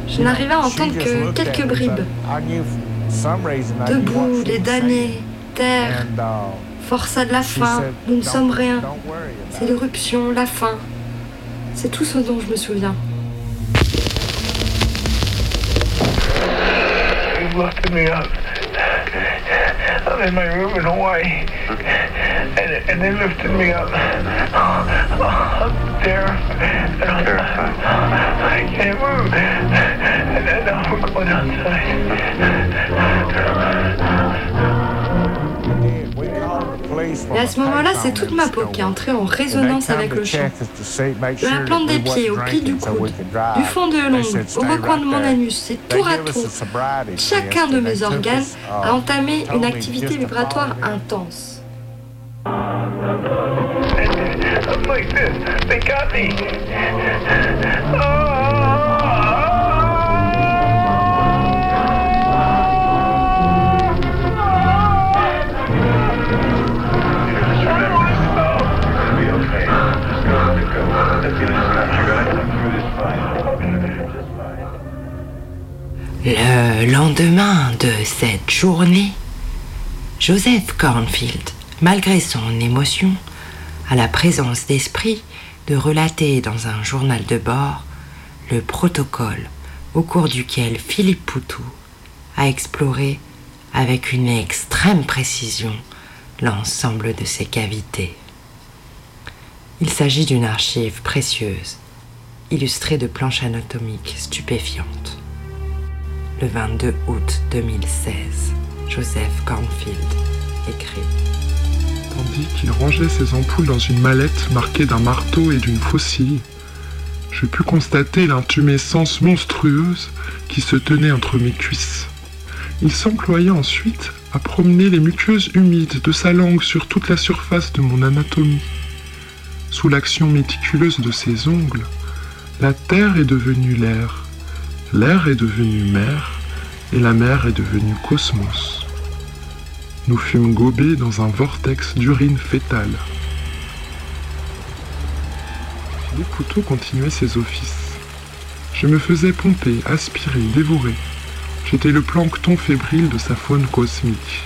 Je n'arrivais à entendre que quelques bribes. Debout, les damnés, terre, forçat de la fin, nous ne sommes rien. C'est l'éruption, la fin. C'est tout ce dont je me souviens. Me up. I'm in my room in Hawaii. And, and they lifted me up. I'm terrified. And I'm, I can't move. And now we're going Et à ce moment-là, c'est toute ma peau qui est entrée en résonance avec le chant. De la plante des pieds au pli du coude, du fond de l'ongle au recoin de mon anus, c'est tour à tour. Chacun de mes organes a entamé une activité vibratoire intense. I'm like this. They got me. Le lendemain de cette journée, Joseph Cornfield, malgré son émotion, a la présence d'esprit de relater dans un journal de bord le protocole au cours duquel Philippe Poutou a exploré avec une extrême précision l'ensemble de ses cavités. Il s'agit d'une archive précieuse, illustrée de planches anatomiques stupéfiantes. Le 22 août 2016, Joseph Cornfield écrit. Tandis qu'il rangeait ses ampoules dans une mallette marquée d'un marteau et d'une faucille, je pus constater l'intumescence monstrueuse qui se tenait entre mes cuisses. Il s'employa ensuite à promener les muqueuses humides de sa langue sur toute la surface de mon anatomie. Sous l'action méticuleuse de ses ongles, la terre est devenue l'air, l'air est devenu mer, et la mer est devenue cosmos. Nous fûmes gobés dans un vortex d'urine fétale. Philippe Poutou continuait ses offices. Je me faisais pomper, aspirer, dévorer. J'étais le plancton fébrile de sa faune cosmique.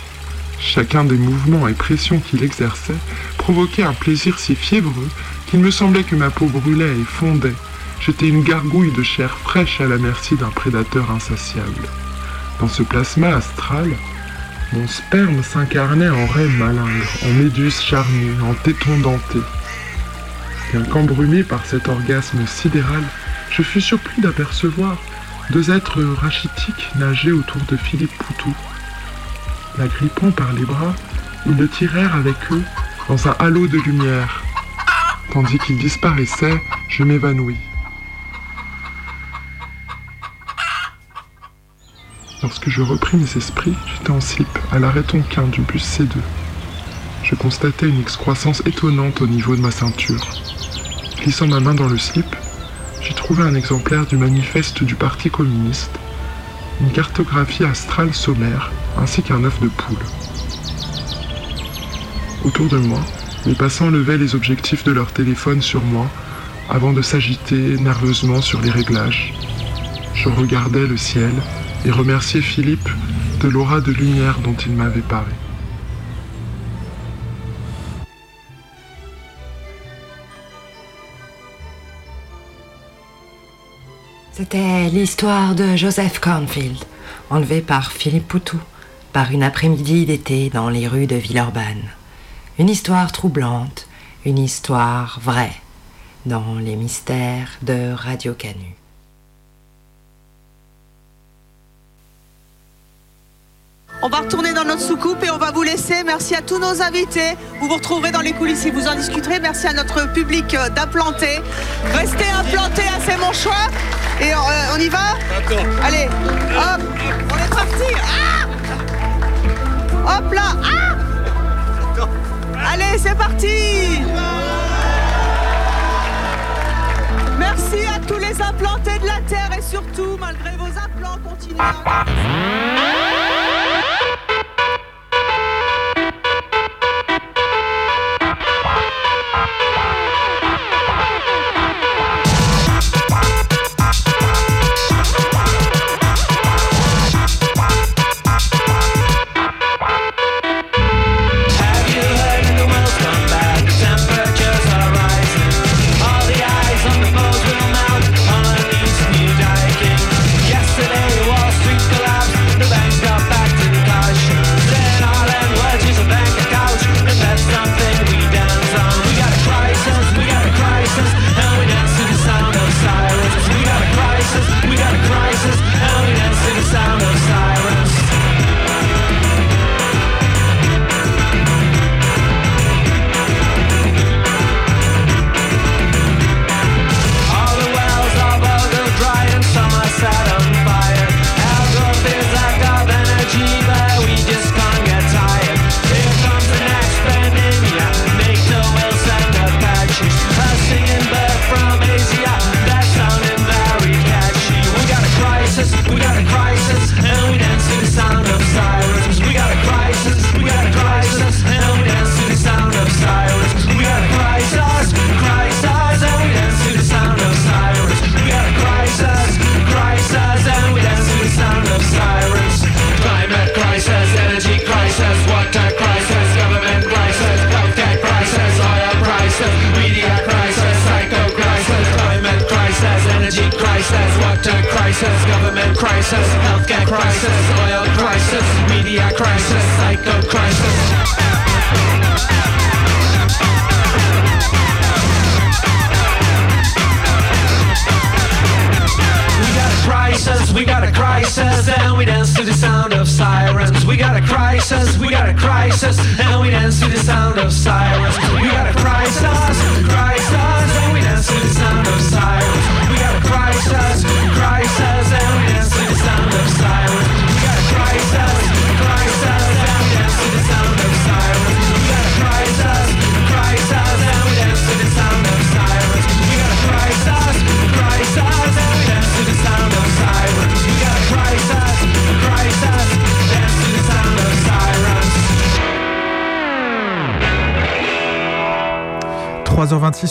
Chacun des mouvements et pressions qu'il exerçait provoquait un plaisir si fiévreux qu'il me semblait que ma peau brûlait et fondait. J'étais une gargouille de chair fraîche à la merci d'un prédateur insatiable. Dans ce plasma astral, mon sperme s'incarnait en raie malingre, en méduse charnue, en téton denté. Bien qu'embrumé par cet orgasme sidéral, je fus surpris d'apercevoir deux êtres rachitiques nager autour de Philippe Poutou. La grippant par les bras, ils le tirèrent avec eux dans un halo de lumière. Tandis qu'il disparaissait, je m'évanouis. Lorsque je repris mes esprits, j'étais en slip à l'arrêt Tonquin du bus C2. Je constatais une excroissance étonnante au niveau de ma ceinture. Glissant ma main dans le slip, j'y trouvais un exemplaire du manifeste du Parti communiste, une cartographie astrale sommaire ainsi qu'un œuf de poule. Autour de moi, les passants levaient les objectifs de leur téléphone sur moi avant de s'agiter nerveusement sur les réglages. Je regardais le ciel et remerciais Philippe de l'aura de lumière dont il m'avait parlé. C'était l'histoire de Joseph Cornfield, enlevé par Philippe Poutou, par une après-midi d'été dans les rues de Villeurbanne. Une histoire troublante, une histoire vraie, dans les mystères de Radio Canu. On va retourner dans notre soucoupe et on va vous laisser. Merci à tous nos invités. Vous vous retrouverez dans les coulisses et vous en discuterez. Merci à notre public euh, d'implanter. Restez implantés, c'est mon choix. Et euh, on, y va? Attends. Allez, hop, on est parti. Ah hop là. Ah Allez, c'est parti Merci à tous les implantés de la Terre et surtout, malgré vos implants, continuez.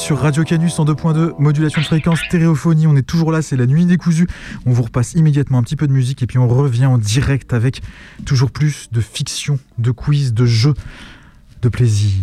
sur Radio Canus 102.2, modulation de fréquence, stéréophonie. On est toujours là, c'est la nuit décousue. On vous repasse immédiatement un petit peu de musique et puis on revient en direct avec toujours plus de fiction, de quiz, de jeux, de plaisir.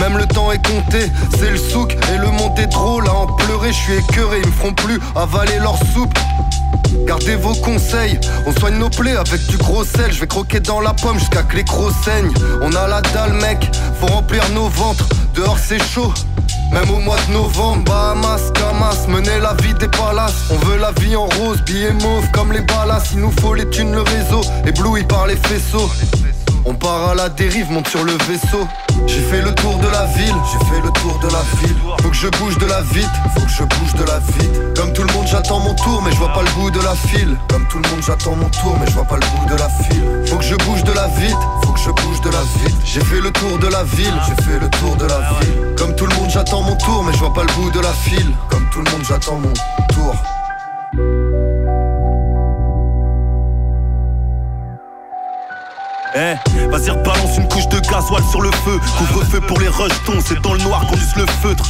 Même le temps est compté. C'est le souk et le monde est trop. Là, en pleurer, je suis écœuré. Ils me feront plus avaler leur soupe. Gardez vos conseils, on soigne nos plaies avec du gros sel. Je vais croquer dans la pomme jusqu'à que les crocs saignent. On a la dalle, mec, faut remplir nos ventres. Dehors c'est chaud, même au mois de novembre. Bahamas, Camas, mener la vie des palaces. On veut la vie en rose, billets mauve comme les balas. Il nous faut les thunes, le réseau, ébloui par les faisceaux. On part à la dérive, monte sur le vaisseau. J'ai fait le tour de la ville, j'ai fait le tour de la ville. Faut que je bouge de la vite, faut que je bouge de la vite. Comme tout le monde, j'attends mon tour, mais je vois pas le bout de la file. Comme tout le monde, j'attends mon tour, mais je vois pas le bout de la file. Faut que je bouge de la vite, faut que je bouge de la vite. J'ai fait le tour de la ville, j'ai fait le tour de la ville. Comme tout le monde, j'attends mon tour, mais je vois pas le bout de la file. Comme tout le monde, j'attends mon tour. Eh, vas-y rebalance une couche de gasoil sur le feu. Couvre-feu pour les rejetons, c'est dans le noir qu'on use le feutre.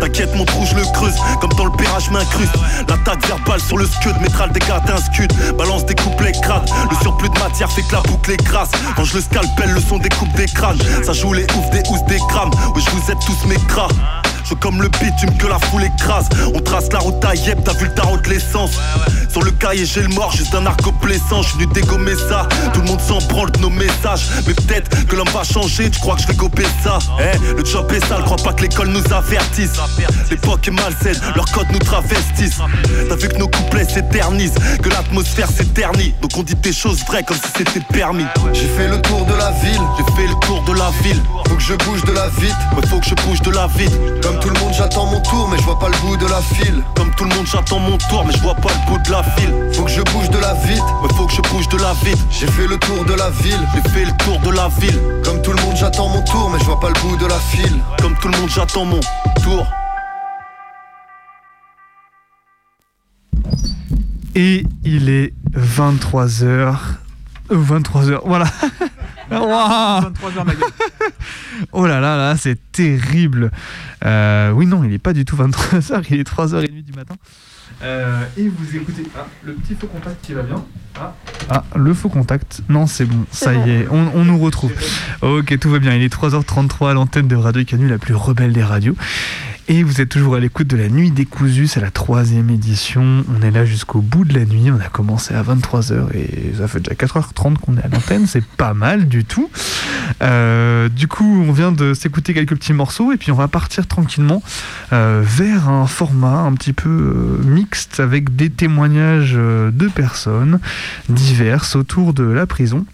T'inquiète mon trou je le creuse, comme dans le pérage m'incruste. L'attaque verbale sur le scud, mettra le dégât d'un scud Balance des couplets crades, le surplus de matière fait que la boucle est grasse. Quand je le scalpelle, le son découpe des crânes. Ça joue les oufs, des housses, des grammes. Oui je vous aide tous mes cras je comme le bitume que la foule écrase. On trace la route à Yep, t'as vu le tarot de l'essence. Sur le cahier j'ai le mort, juste un arc plaissant Je suis venu dégommer ça, tout le monde s'en branle de nos messages. Mais peut-être que l'homme va changer, tu crois que je vais gober ça? Eh, le job est sale, crois pas que l'école nous avertisse. L'époque est malsaine, leurs codes nous travestissent. T'as vu que nos couplets s'éternisent, que l'atmosphère s'éternise Donc on dit des choses vraies comme si c'était permis. J'ai fait le tour de la ville, j'ai fait le tour de la ville. Faut que je bouge de la vite, ouais, faut que je bouge de la vite. Comme tout le monde j'attends mon tour mais je vois pas le bout de la file. Comme tout le monde j'attends mon tour mais je vois pas le bout de la file. Faut que je bouge de la vite Ouais faut que je bouge de la vite. J'ai fait le tour de la ville J'ai fait le tour de la ville. Comme tout le monde j'attends mon tour mais je vois pas le bout de la file. Comme tout le monde j'attends mon tour. Et il est 23h. 23h, voilà. Waouh 23h ma gueule. Oh là là là, c'est terrible. Euh, oui, non, il n'est pas du tout 23h, il est 3h30 du matin. Euh, et vous écoutez. Ah, le petit faux contact qui va bien. Ah, ah le faux contact. Non, c'est bon, ça y est, on, on nous retrouve. Ok, tout va bien. Il est 3h33 à l'antenne de Radio Canu, la plus rebelle des radios. Et vous êtes toujours à l'écoute de la Nuit décousue, c'est la troisième édition. On est là jusqu'au bout de la nuit. On a commencé à 23h et ça fait déjà 4h30 qu'on est à l'antenne. C'est pas mal du tout. Euh, du coup, on vient de s'écouter quelques petits morceaux et puis on va partir tranquillement euh, vers un format un petit peu euh, mixte avec des témoignages de personnes diverses autour de la prison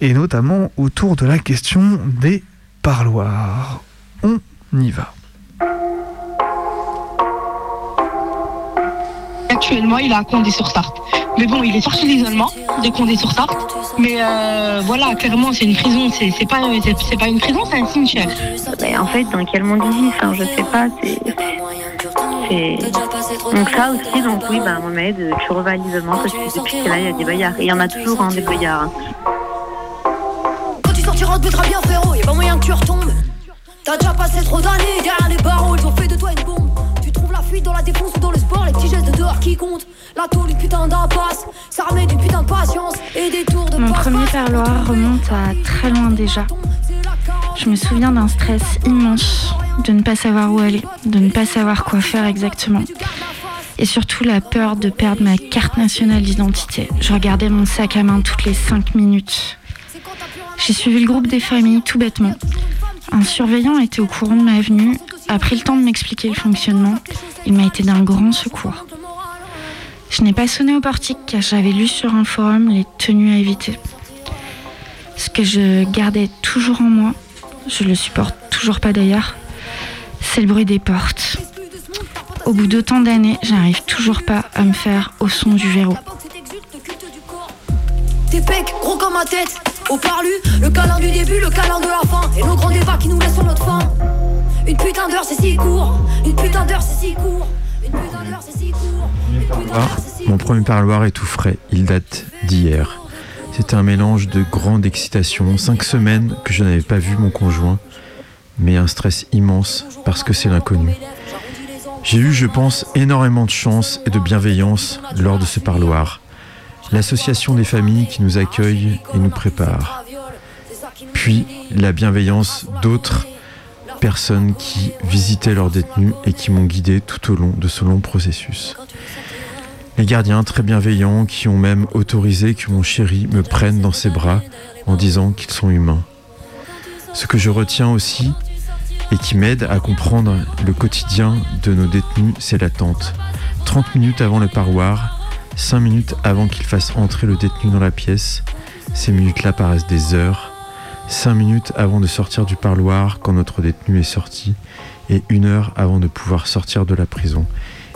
et notamment autour de la question des parloirs. On y va. Actuellement, il est à Condé-sur-Sarthe. Mais bon, il est sorti d'isolement de Condé-sur-Sarthe. Mais euh, voilà, clairement, c'est une prison. C'est c'est pas, c'est c'est pas une prison, c'est un cimetière. Mais en fait, dans quel monde ils vivent enfin, Je sais pas. c'est- c'est- Donc ça aussi, donc oui, bah, Mohamed, tu revas à l'isolement parce que depuis que là, il y a des baillards. Et il y en a toujours, hein, des baillards. hein. Quand tu sortiras de but, bien frérot, y'a pas moyen que tu retombes. T'as déjà passé trop d'années derrière les barreaux, ils ont fait de toi une bombe. Fuite dans la défense ou dans le sport, les petits gestes de dehors qui comptent. La tôle, putain d'impasse, ça remet d'une putain de patience et des tours de Mon premier parloir remonte à très loin déjà. Je me souviens d'un stress immense, de ne pas savoir où aller, de ne pas savoir quoi faire exactement. Et surtout la peur de perdre ma carte nationale d'identité. Je regardais mon sac à main toutes les 5 minutes. J'ai suivi le groupe des familles tout bêtement. Un surveillant était au courant de ma venue, a pris le temps de m'expliquer le fonctionnement. Il m'a été d'un grand secours. Je n'ai pas sonné au portique car j'avais lu sur un forum les tenues à éviter. Ce que je gardais toujours en moi, je le supporte toujours pas d'ailleurs, c'est le bruit des portes. Au bout d'autant d'années, j'arrive toujours pas à me faire au son du verrou. T'es gros comme ma tête. Au parlu, le câlin du début, le câlin de la fin. Et nos grands débats qui nous laissent sur notre faim. Une putain d'heure, c'est si court. Une putain d'heure, c'est si court. Une putain d'heure, c'est si court. Ah, mon premier parloir est tout frais, il date d'hier. C'était un mélange de grande excitation, cinq semaines que je n'avais pas vu mon conjoint, mais un stress immense parce que c'est l'inconnu. J'ai eu, je pense, énormément de chance et de bienveillance lors de ce parloir. L'association des familles qui nous accueille et nous prépare. Puis la bienveillance d'autres personnes qui visitaient leurs détenus et qui m'ont guidé tout au long de ce long processus. Les gardiens très bienveillants qui ont même autorisé que mon chéri me prenne dans ses bras en disant qu'ils sont humains. Ce que je retiens aussi et qui m'aide à comprendre le quotidien de nos détenus, c'est l'attente. 30 minutes avant le parloir, 5 minutes avant qu'il fasse entrer le détenu dans la pièce, ces minutes-là paraissent des heures. 5 minutes avant de sortir du parloir quand notre détenu est sorti et une heure avant de pouvoir sortir de la prison.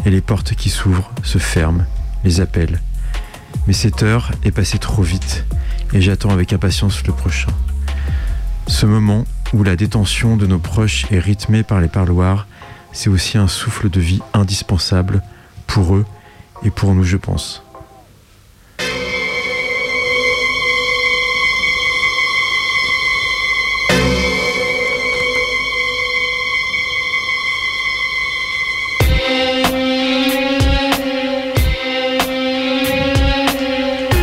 Et les portes qui s'ouvrent se ferment, les appels. Mais cette heure est passée trop vite et j'attends avec impatience le prochain. Ce moment où la détention de nos proches est rythmée par les parloirs, c'est aussi un souffle de vie indispensable pour eux et pour nous, je pense.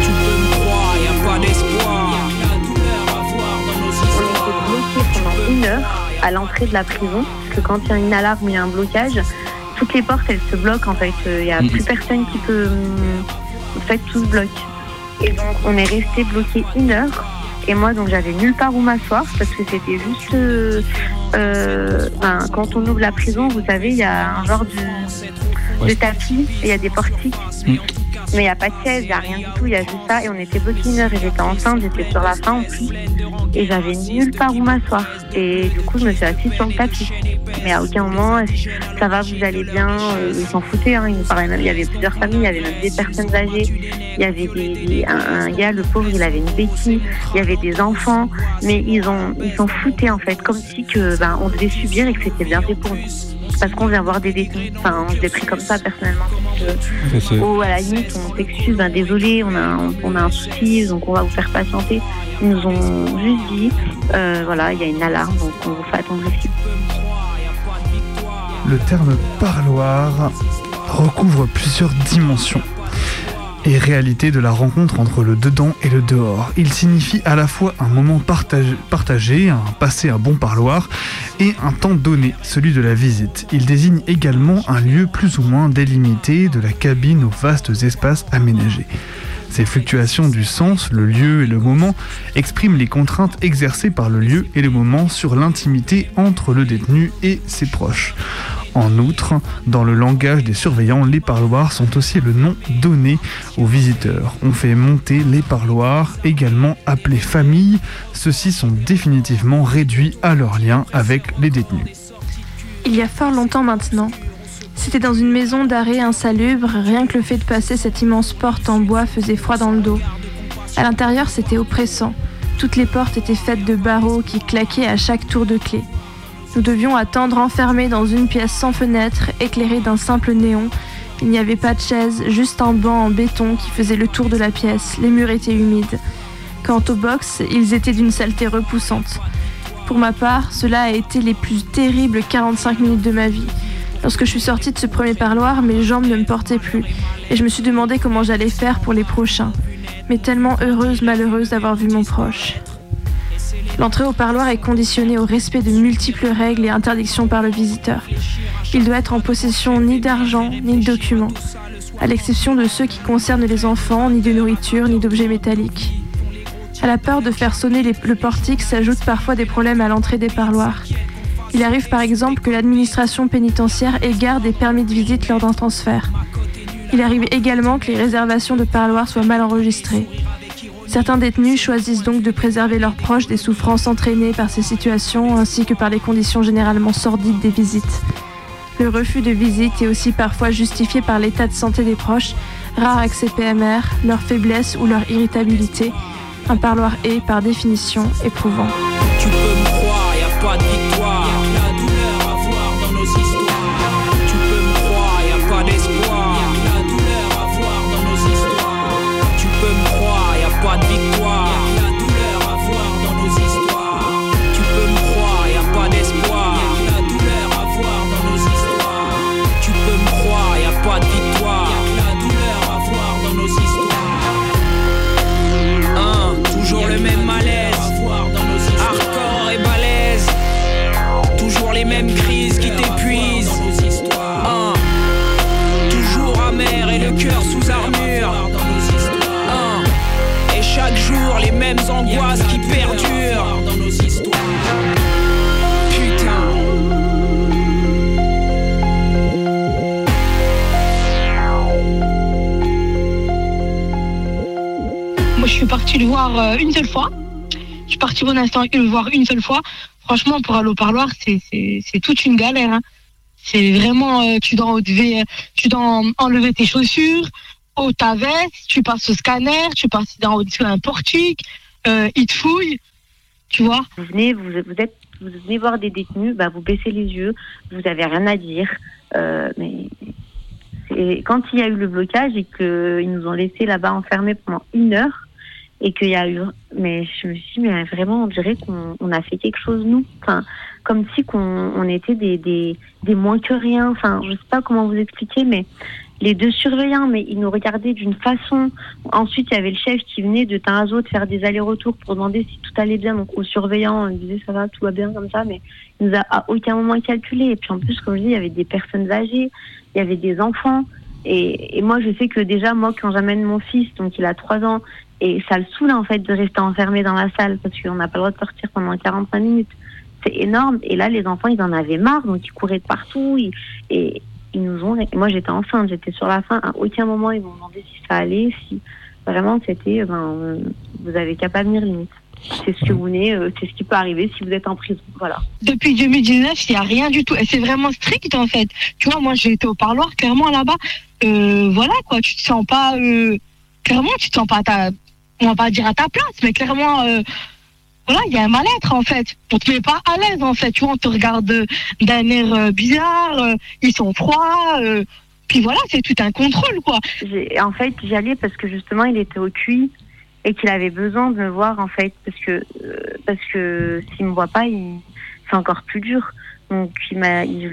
Tu peux me croire, y a pas d'espoir. La douleur à voir dans nos histoires. bloqué pendant une heure à l'entrée de la prison, parce que quand il y a une alarme, il y a un blocage, toutes les portes elles se bloquent en fait. Il n'y a Mhm. plus personne qui peut. hum, En fait, tout se bloque. Et donc on est resté bloqué une heure. Et moi donc j'avais nulle part où m'asseoir parce que c'était juste. euh, euh, ben, quand on ouvre la prison, vous savez, il y a un genre de, de tapis et il y a des portiques. Mais il n'y a pas de chaise, il n'y a rien du tout, il y a juste ça. Et on était bloqué une heure et j'étais enceinte, j'étais sur la fin en plus. Et j'avais nulle part où m'asseoir. Et du coup, je me suis assise sur le tapis. Mais à aucun moment, euh, ça va, vous allez bien. euh, Ils s'en foutaient, hein. ils nous parlaient même. Il y avait plusieurs familles, il y avait même des personnes âgées. Il y avait des, des- un, un gars, le pauvre, il avait une béquille. Il y avait des enfants. Mais ils ont, ils s'en foutaient en fait, comme si que, ben, on devait subir et que c'était bien fait pour nous. Parce qu'on vient voir des détenus. Enfin, je l'ai pris comme ça personnellement. C'est- Oh, à la limite, on s'excuse, ben, désolé, on a, on a un souci, donc on va vous faire patienter. Ils nous ont juste dit, euh, voilà, il y a une alarme, donc on vous fait attendre ici. Le terme parloir recouvre plusieurs dimensions et réalités de la rencontre entre le dedans et le dehors. Il signifie à la fois un moment partagé, partagé, un passé un bon parloir, et un temps donné, celui de la visite. Il désigne également un lieu plus ou moins délimité de la cabine aux vastes espaces aménagés. Ces fluctuations du sens, le lieu et le moment, expriment les contraintes exercées par le lieu et le moment sur l'intimité entre le détenu et ses proches. En outre, dans le langage des surveillants, les parloirs sont aussi le nom donné aux visiteurs. On fait monter les parloirs, également appelés familles. Ceux-ci sont définitivement réduits à leur lien avec les détenus. Il y a fort longtemps maintenant. C'était dans une maison d'arrêt insalubre, rien que le fait de passer cette immense porte en bois faisait froid dans le dos. À l'intérieur, c'était oppressant. Toutes les portes étaient faites de barreaux qui claquaient à chaque tour de clé. Nous devions attendre enfermés dans une pièce sans fenêtre, éclairée d'un simple néon. Il n'y avait pas de chaise, juste un banc en béton qui faisait le tour de la pièce. Les murs étaient humides. Quant aux box, ils étaient d'une saleté repoussante. Pour ma part, cela a été les plus terribles 45 minutes de ma vie. Lorsque je suis sortie de ce premier parloir, mes jambes ne me portaient plus et je me suis demandé comment j'allais faire pour les prochains. Mais tellement heureuse, malheureuse d'avoir vu mon proche. L'entrée au parloir est conditionnée au respect de multiples règles et interdictions par le visiteur. Il doit être en possession ni d'argent ni de documents, à l'exception de ceux qui concernent les enfants, ni de nourriture, ni d'objets métalliques. À la peur de faire sonner le portique s'ajoutent parfois des problèmes à l'entrée des parloirs. Il arrive par exemple que l'administration pénitentiaire égare des permis de visite lors d'un transfert. Il arrive également que les réservations de parloirs soient mal enregistrées. Certains détenus choisissent donc de préserver leurs proches des souffrances entraînées par ces situations ainsi que par les conditions généralement sordides des visites. Le refus de visite est aussi parfois justifié par l'état de santé des proches, rare accès PMR, leur faiblesse ou leur irritabilité. Un parloir est, par définition, éprouvant. Partie le voir euh, une seule fois. Je suis partie bon instant le voir une seule fois. Franchement, pour aller au parloir, c'est- toute une galère. hein. C'est vraiment, euh, tu dois enlever, tu dois en- enlever tes chaussures, au ta veste, tu passes au scanner, tu passes dans un portique, euh, ils te fouillent, tu vois. Vous venez, vous, vous êtes, vous venez voir des détenus, bah, vous baissez les yeux, vous avez rien à dire. Euh, mais quand il y a eu le blocage et qu'ils nous ont laissé là-bas enfermés pendant une heure et qu'il y a eu, mais je me suis dit, mais vraiment, on dirait qu'on on a fait quelque chose nous, enfin, comme si qu'on on était des, des, moins que rien. Enfin, je sais pas comment vous expliquer, mais les deux surveillants, mais ils nous regardaient d'une façon. Ensuite, il y avait le chef qui venait de temps à autre faire des allers-retours pour demander si tout allait bien. Donc, aux surveillants, il disait ça va, tout va bien comme ça, mais il nous a à aucun moment calculé. Et puis, en plus, comme je dis, il y avait des personnes âgées, il y avait des enfants. Et, et moi, je sais que déjà, moi, quand j'amène mon fils, donc il a trois ans, et ça le saoule en fait de rester enfermé dans la salle parce qu'on n'a pas le droit de sortir pendant 45 minutes. C'est énorme. Et là, les enfants, ils en avaient marre, donc ils couraient de partout. ils- et ils nous ont. Moi, j'étais enceinte, j'étais sur la fin. À aucun moment, ils m'ont demandé si ça allait, si vraiment c'était. Ben, euh, vous avez qu'à pas venir limite. C'est ce que vous venez, euh, c'est ce qui peut arriver si vous êtes en prison. Voilà. Depuis 2019, il n'y a rien du tout. Et c'est vraiment strict, en fait. Tu vois, moi, j'ai été au parloir, clairement, là-bas. Euh, voilà, quoi. Tu te sens pas. euh, clairement, tu te sens pas. On va pas dire à ta place, mais clairement. euh, voilà, il y a un mal-être, en fait. On te met pas à l'aise, en fait. Tu vois, on te regarde d'un air euh, bizarre. euh, ils sont froids. puis voilà, c'est tout un contrôle, quoi. En fait, j'y allais parce que justement, il était au QI et qu'il avait besoin de me voir, en fait, parce que euh, parce que s'il me voit pas, c'est encore plus dur. Donc, il je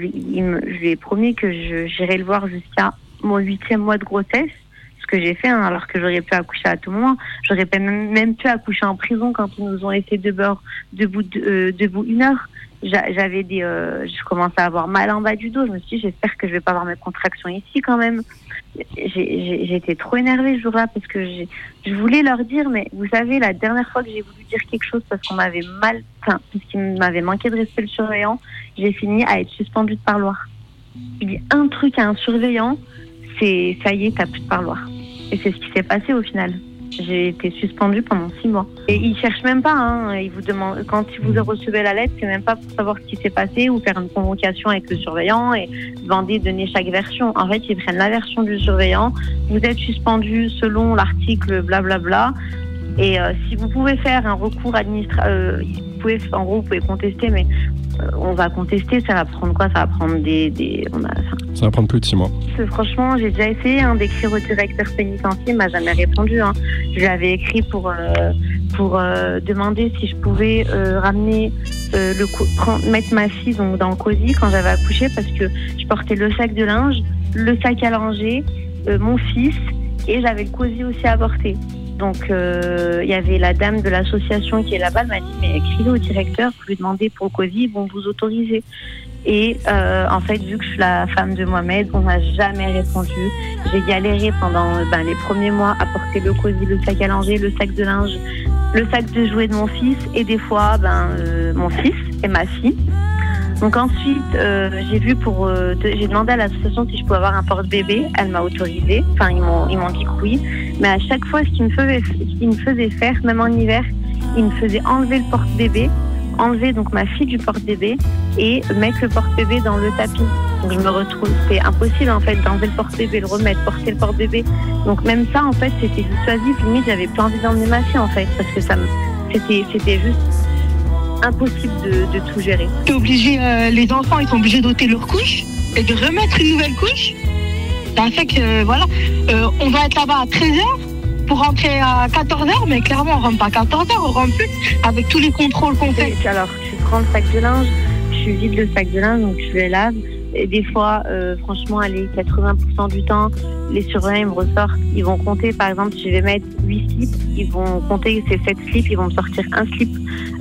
lui ai promis que j'irais le voir jusqu'à mon huitième mois de grossesse, que j'ai fait, hein, alors que j'aurais pu accoucher à tout moment. J'aurais même, même pu accoucher en prison quand ils nous ont laissé euh, debout une heure. J'a- J'avais des, euh, je commençais à avoir mal en bas du dos. Je me suis dit, j'espère que je vais pas avoir mes contractions ici quand même. J'étais trop énervée ce jour-là parce que je voulais leur dire, mais vous savez, la dernière fois que j'ai voulu dire quelque chose parce qu'on m'avait mal, enfin, parce qu'il m'avait manqué de respect le surveillant, j'ai fini à être suspendue de parloir. Il dit un truc à un surveillant, c'est ça y est, t'as plus de parloir. Et c'est ce qui s'est passé au final. J'ai été suspendue pendant six mois. Et ils cherchent même pas, hein. Ils vous demandent, quand vous recevez la lettre, c'est même pas pour savoir ce qui s'est passé ou faire une convocation avec le surveillant et demander, donner chaque version. En fait, ils prennent la version du surveillant. Vous êtes suspendu selon l'article blablabla. Et euh, si vous pouvez faire un recours administratif, vous pouvez, en gros, vous pouvez contester, mais euh, on va contester, ça va prendre quoi? Ça va prendre des. des on a, enfin, Ça va prendre plus de six mois. Franchement, j'ai déjà essayé hein, d'écrire au directeur pénitentiaire, il m'a jamais répondu. Hein. Je lui avais écrit pour, euh, pour euh, demander si je pouvais euh, ramener, euh, le prendre- mettre ma fille donc, dans le cosy quand j'avais accouché parce que je portais le sac de linge, le sac à langer, euh, mon fils et j'avais le cosy aussi à Donc euh, il y avait la dame de l'association qui est là-bas, elle m'a dit mais écrivez au directeur, vous lui demandez pour le ils vont vous autoriser. Et euh, en fait, vu que je suis la femme de Mohamed, on m'a jamais répondu. J'ai galéré pendant ben, les premiers mois à porter le cosy, le sac à langer, le sac de linge, le sac de jouets de mon fils et des fois ben, euh, mon fils et ma fille. Donc ensuite, euh, j'ai vu pour, euh, j'ai demandé à l'association si je pouvais avoir un porte-bébé. Elle m'a autorisé. Enfin, ils m'ont, ils m'ont dit que oui. Mais à chaque fois, ce qu'ils me faisaient, ce qu'ils me faisaient faire, même en hiver, ils me faisaient enlever le porte-bébé, enlever donc ma fille du porte-bébé et mettre le porte-bébé dans le tapis. Donc je me retrouve, c'était impossible en fait d'enlever le porte-bébé, le remettre, porter le porte-bébé. Donc même ça en fait c'était dissuasif. Limite j'avais plus envie d'emmener ma fille en fait parce que ça me, c'était, c'était juste impossible de, de tout gérer. T'es obligé, euh, les enfants, ils sont obligés d'ôter leur couche et de remettre une nouvelle couche. Ça fait que, euh, voilà, euh, on va être là-bas à 13h pour rentrer à 14h, mais clairement, on rentre pas à 14h, on rentre plus avec tous les contrôles qu'on fait. Alors, tu prends le sac de linge, je vide le sac de linge, donc je le lave. Et des fois, euh, franchement, allez, 80% du temps, les surveillants ils me ressortent. Ils vont compter, par exemple, si je vais mettre 8 slips, ils vont compter ces 7 slips, ils vont me sortir un slip.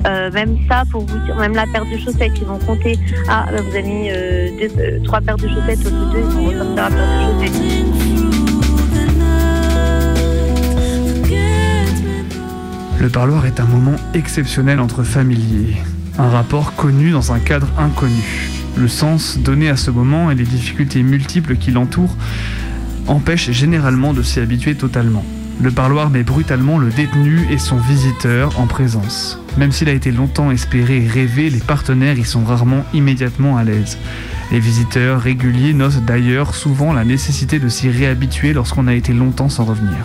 Euh, même ça, pour vous dire, même la paire de chaussettes, ils vont compter. Ah, bah, vous avez mis euh, deux, euh, trois paires de chaussettes au lieu de deux, ils vont ressortir la paire de chaussettes. Le parloir est un moment exceptionnel entre familiers, un rapport connu dans un cadre inconnu. Le sens donné à ce moment et les difficultés multiples qui l'entourent empêchent généralement de s'y habituer totalement. Le parloir met brutalement le détenu et son visiteur en présence. Même s'il a été longtemps espéré et rêvé, les partenaires y sont rarement immédiatement à l'aise. Les visiteurs réguliers notent d'ailleurs souvent la nécessité de s'y réhabituer lorsqu'on a été longtemps sans revenir.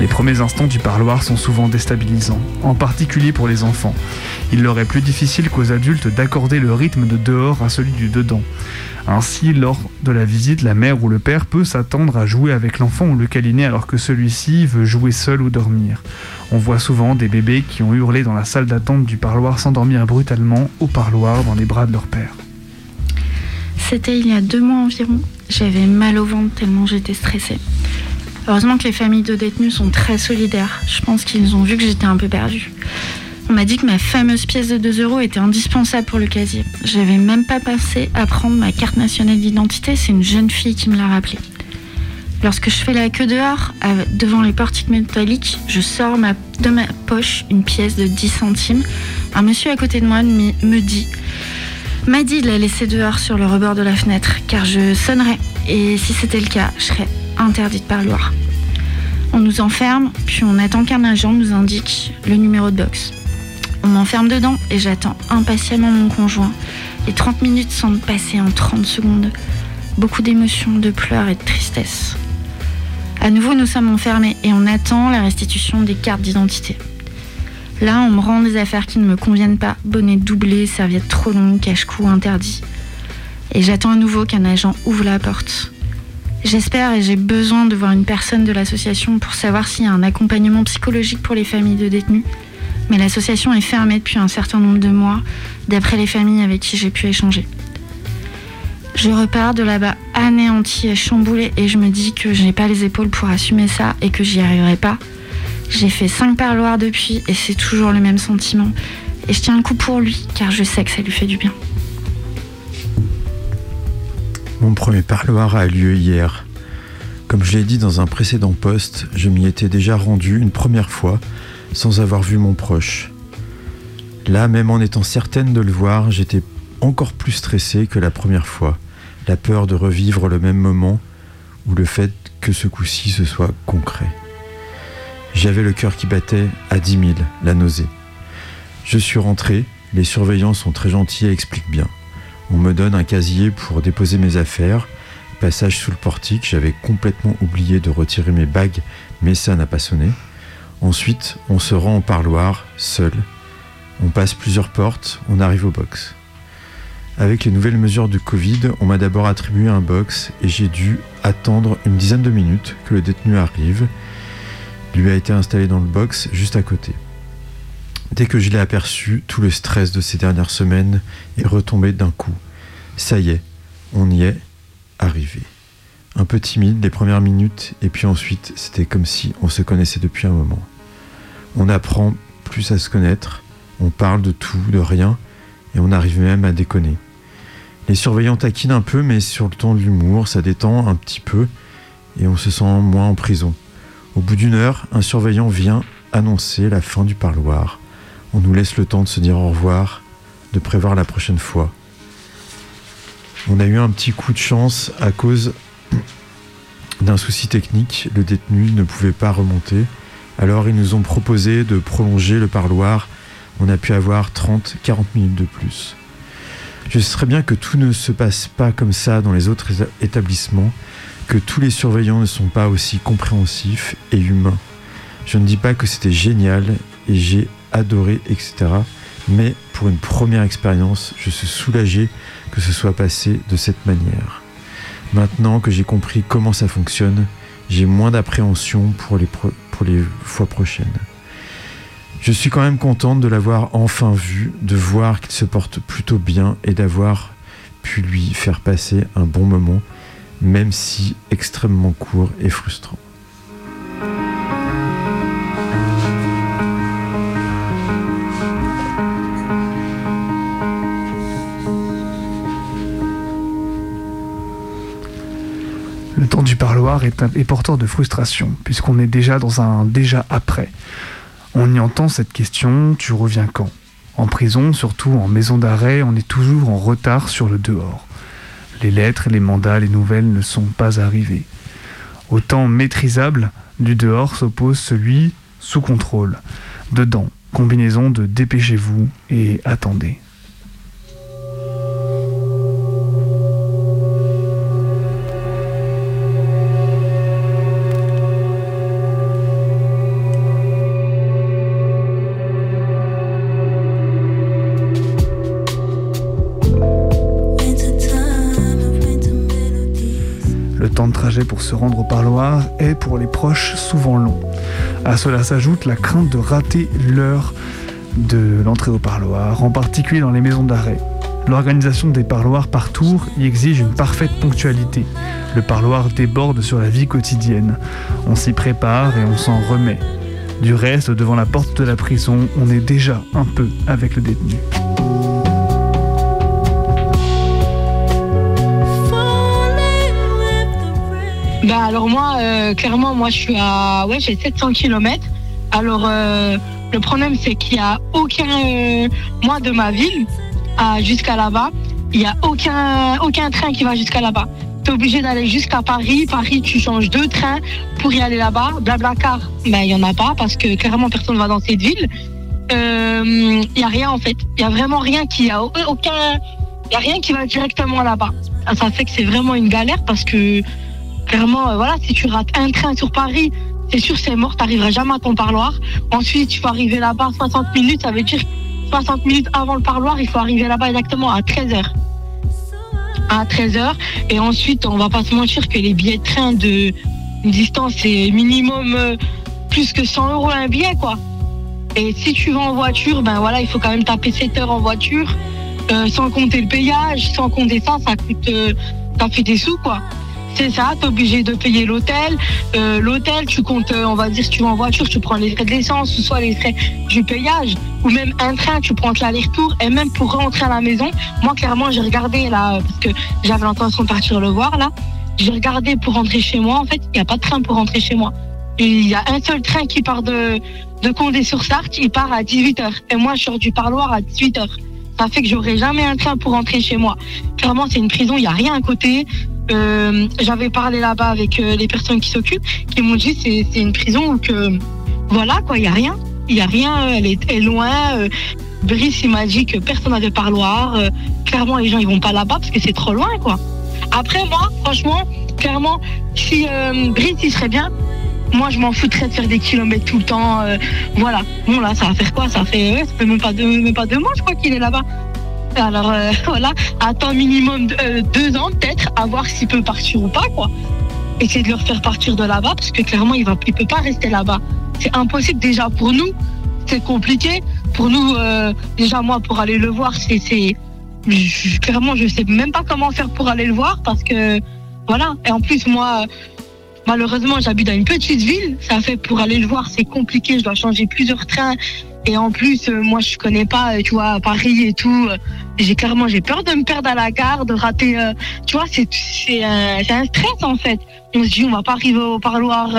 Les premiers instants du parloir sont souvent déstabilisants, en particulier pour les enfants. Il leur est plus difficile qu'aux adultes d'accorder le rythme de dehors à celui du dedans. Ainsi, lors de la visite, la mère ou le père peut s'attendre à jouer avec l'enfant ou le câliner alors que celui-ci veut jouer seul ou dormir. On voit souvent des bébés qui ont hurlé dans la salle d'attente du parloir s'endormir brutalement au parloir dans les bras de leur père. C'était il y a deux mois environ. J'avais mal au ventre tellement j'étais stressée. Heureusement que les familles de détenus sont très solidaires. Je pense qu'ils ont vu que j'étais un peu perdue. On m'a dit que ma fameuse pièce de 2 euros était indispensable pour le casier. J'avais même pas pensé à prendre ma carte nationale d'identité, c'est une jeune fille qui me l'a rappelé. Lorsque je fais la queue dehors, devant les portiques métalliques, je sors de ma poche une pièce de 10 centimes. Un monsieur à côté de moi me dit m'a dit de la laisser dehors sur le rebord de la fenêtre, car je sonnerais. Et si c'était le cas, je serais interdite par loi. On nous enferme, puis on attend qu'un agent nous indique le numéro de box. On m'enferme dedans et j'attends impatiemment mon conjoint. Les 30 minutes semblent passer en 30 secondes. Beaucoup d'émotions, de pleurs et de tristesse. À nouveau, nous sommes enfermés et on attend la restitution des cartes d'identité. Là, on me rend des affaires qui ne me conviennent pas. Bonnet doublé, serviette trop longue, cache-cou interdit. Et j'attends à nouveau qu'un agent ouvre la porte. J'espère et j'ai besoin de voir une personne de l'association pour savoir s'il y a un accompagnement psychologique pour les familles de détenus. Mais l'association est fermée depuis un certain nombre de mois, d'après les familles avec qui j'ai pu échanger. Je repars de là-bas anéantie et chamboulée et je me dis que je n'ai pas les épaules pour assumer ça et que j'y arriverai pas. J'ai fait cinq parloirs depuis et c'est toujours le même sentiment. Et je tiens le coup pour lui car je sais que ça lui fait du bien. Mon premier parloir a eu lieu hier. Comme je l'ai dit dans un précédent poste, je m'y étais déjà rendu une première fois sans avoir vu mon proche. Là, même en étant certaine de le voir, j'étais encore plus stressée que la première fois. La peur de revivre le même moment ou le fait que ce coup-ci ce soit concret. J'avais le cœur qui battait à 10 000, la nausée. Je suis rentré, les surveillants sont très gentils et expliquent bien. On me donne un casier pour déposer mes affaires. Passage sous le portique, j'avais complètement oublié de retirer mes bagues, mais ça n'a pas sonné. Ensuite, on se rend au parloir, seul. On passe plusieurs portes, on arrive au box. Avec les nouvelles mesures du Covid, on m'a d'abord attribué un box et j'ai dû attendre une dizaine de minutes que le détenu arrive. Lui a été installé dans le box juste à côté. Dès que je l'ai aperçu, tout le stress de ces dernières semaines est retombé d'un coup. Ça y est, on y est arrivé. Un peu timide les premières minutes, et puis ensuite, c'était comme si on se connaissait depuis un moment. On apprend plus à se connaître, on parle de tout, de rien, et on arrive même à déconner. Les surveillants taquinent un peu, mais sur le ton de l'humour, ça détend un petit peu, et on se sent moins en prison. Au bout d'une heure, un surveillant vient annoncer la fin du parloir. On nous laisse le temps de se dire au revoir, de prévoir la prochaine fois. On a eu un petit coup de chance à cause d'un souci technique. Le détenu ne pouvait pas remonter. Alors ils nous ont proposé de prolonger le parloir. On a pu avoir 30-40 minutes de plus. Je sais bien que tout ne se passe pas comme ça dans les autres éta- établissements, que tous les surveillants ne sont pas aussi compréhensifs et humains. Je ne dis pas que c'était génial et j'ai adoré, etc. Mais pour une première expérience, je suis soulagé que ce soit passé de cette manière. Maintenant que j'ai compris comment ça fonctionne, j'ai moins d'appréhension pour les, pour les fois prochaines. Je suis quand même contente de l'avoir enfin vu, de voir qu'il se porte plutôt bien et d'avoir pu lui faire passer un bon moment, même si extrêmement court et frustrant. Temps du parloir est, est porteur de frustration, puisqu'on est déjà dans un déjà après. On y entend cette question tu reviens quand? En prison, surtout en maison d'arrêt, on est toujours en retard sur le dehors. Les lettres, les mandats, les nouvelles ne sont pas arrivées. Au temps maîtrisable du dehors s'oppose celui sous contrôle. Dedans, combinaison de dépêchez-vous et attendez. Pour se rendre au parloir est pour les proches souvent long. À cela s'ajoute la crainte de rater l'heure de l'entrée au parloir, en particulier dans les maisons d'arrêt. L'organisation des parloirs par tour y exige une parfaite ponctualité. Le parloir déborde sur la vie quotidienne. On s'y prépare et on s'en remet. Du reste, devant la porte de la prison, on est déjà un peu avec le détenu. Bah alors moi, euh, clairement, moi je suis à, ouais, j'ai 700 km. Alors euh, le problème c'est qu'il y a aucun, euh, moi de ma ville jusqu'à là-bas, il y a aucun, train qui va jusqu'à là-bas. T'es obligé d'aller jusqu'à Paris. Paris, tu changes deux trains pour y aller là-bas. Blablacar, ben il y en a pas parce que clairement personne va dans cette ville. Il y a rien en fait. Il y a vraiment rien qui a il y a rien qui va directement là-bas. Ça fait que c'est vraiment une galère parce que Clairement, euh, voilà, si tu rates un train sur Paris, c'est sûr, c'est mort, t'arriveras jamais à ton parloir. Ensuite, tu faut arriver là-bas 60 minutes, ça veut dire 60 minutes avant le parloir, il faut arriver là-bas exactement à 13h. À 13h. Et ensuite, on va pas se mentir que les billets de train de distance, c'est minimum euh, plus que 100 euros un billet, quoi. Et si tu vas en voiture, ben voilà, il faut quand même taper 7 heures en voiture, euh, sans compter le payage, sans compter ça, ça coûte, ça fait des sous, quoi. C'est ça, t'es obligé de payer l'hôtel. Euh, l'hôtel, tu comptes, euh, on va dire, si tu vas en voiture, tu prends les frais de l'essence, ou soit les frais du payage, ou même un train, tu prends l'aller-retour, et même pour rentrer à la maison. Moi, clairement, j'ai regardé là, parce que j'avais l'intention de partir le voir là. J'ai regardé pour rentrer chez moi. En fait, il n'y a pas de train pour rentrer chez moi. Il y a un seul train qui part de, de Condé-sur-Sarthe, il part à 18h. Et moi, je sors du parloir à 18h. Ça fait que j'aurai jamais un train pour rentrer chez moi. Clairement, c'est une prison, il n'y a rien à côté. Euh, J'avais parlé là-bas avec euh, les personnes qui s'occupent, qui m'ont dit c'est c'est une prison où que voilà quoi, il n'y a rien. Il n'y a rien, elle est, loin. euh, Brice, il m'a dit que personne n'a de parloir. clairement, les gens, ils vont pas là-bas parce que c'est trop loin, quoi. Après, moi, franchement, clairement, si Brice, il serait bien, moi, je m'en foutrais de faire des kilomètres tout le temps. voilà. Bon, là, ça va faire quoi? Ça fait, ouais, ça fait même pas deux, même pas deux mois, je crois qu'il est là-bas. Alors, euh, voilà, attends minimum de- euh, deux ans, peut-être, à voir s'il peut partir ou pas, quoi. Essayer de le faire partir de là-bas, parce que clairement, il il peut pas rester là-bas. C'est impossible déjà pour nous. C'est compliqué. Pour nous, euh, déjà, moi, pour aller le voir, c'est, clairement, je sais même pas comment faire pour aller le voir, parce que, voilà. Et en plus, moi, Malheureusement, j'habite dans une petite ville. Ça fait pour aller le voir, c'est compliqué. Je dois changer plusieurs trains. Et en plus, euh, moi, je connais pas, euh, tu vois, Paris et tout. J'ai clairement, j'ai peur de me perdre à la gare, de rater. euh, tu vois, c'est un, stress en fait. On se dit, on va pas arriver au parloir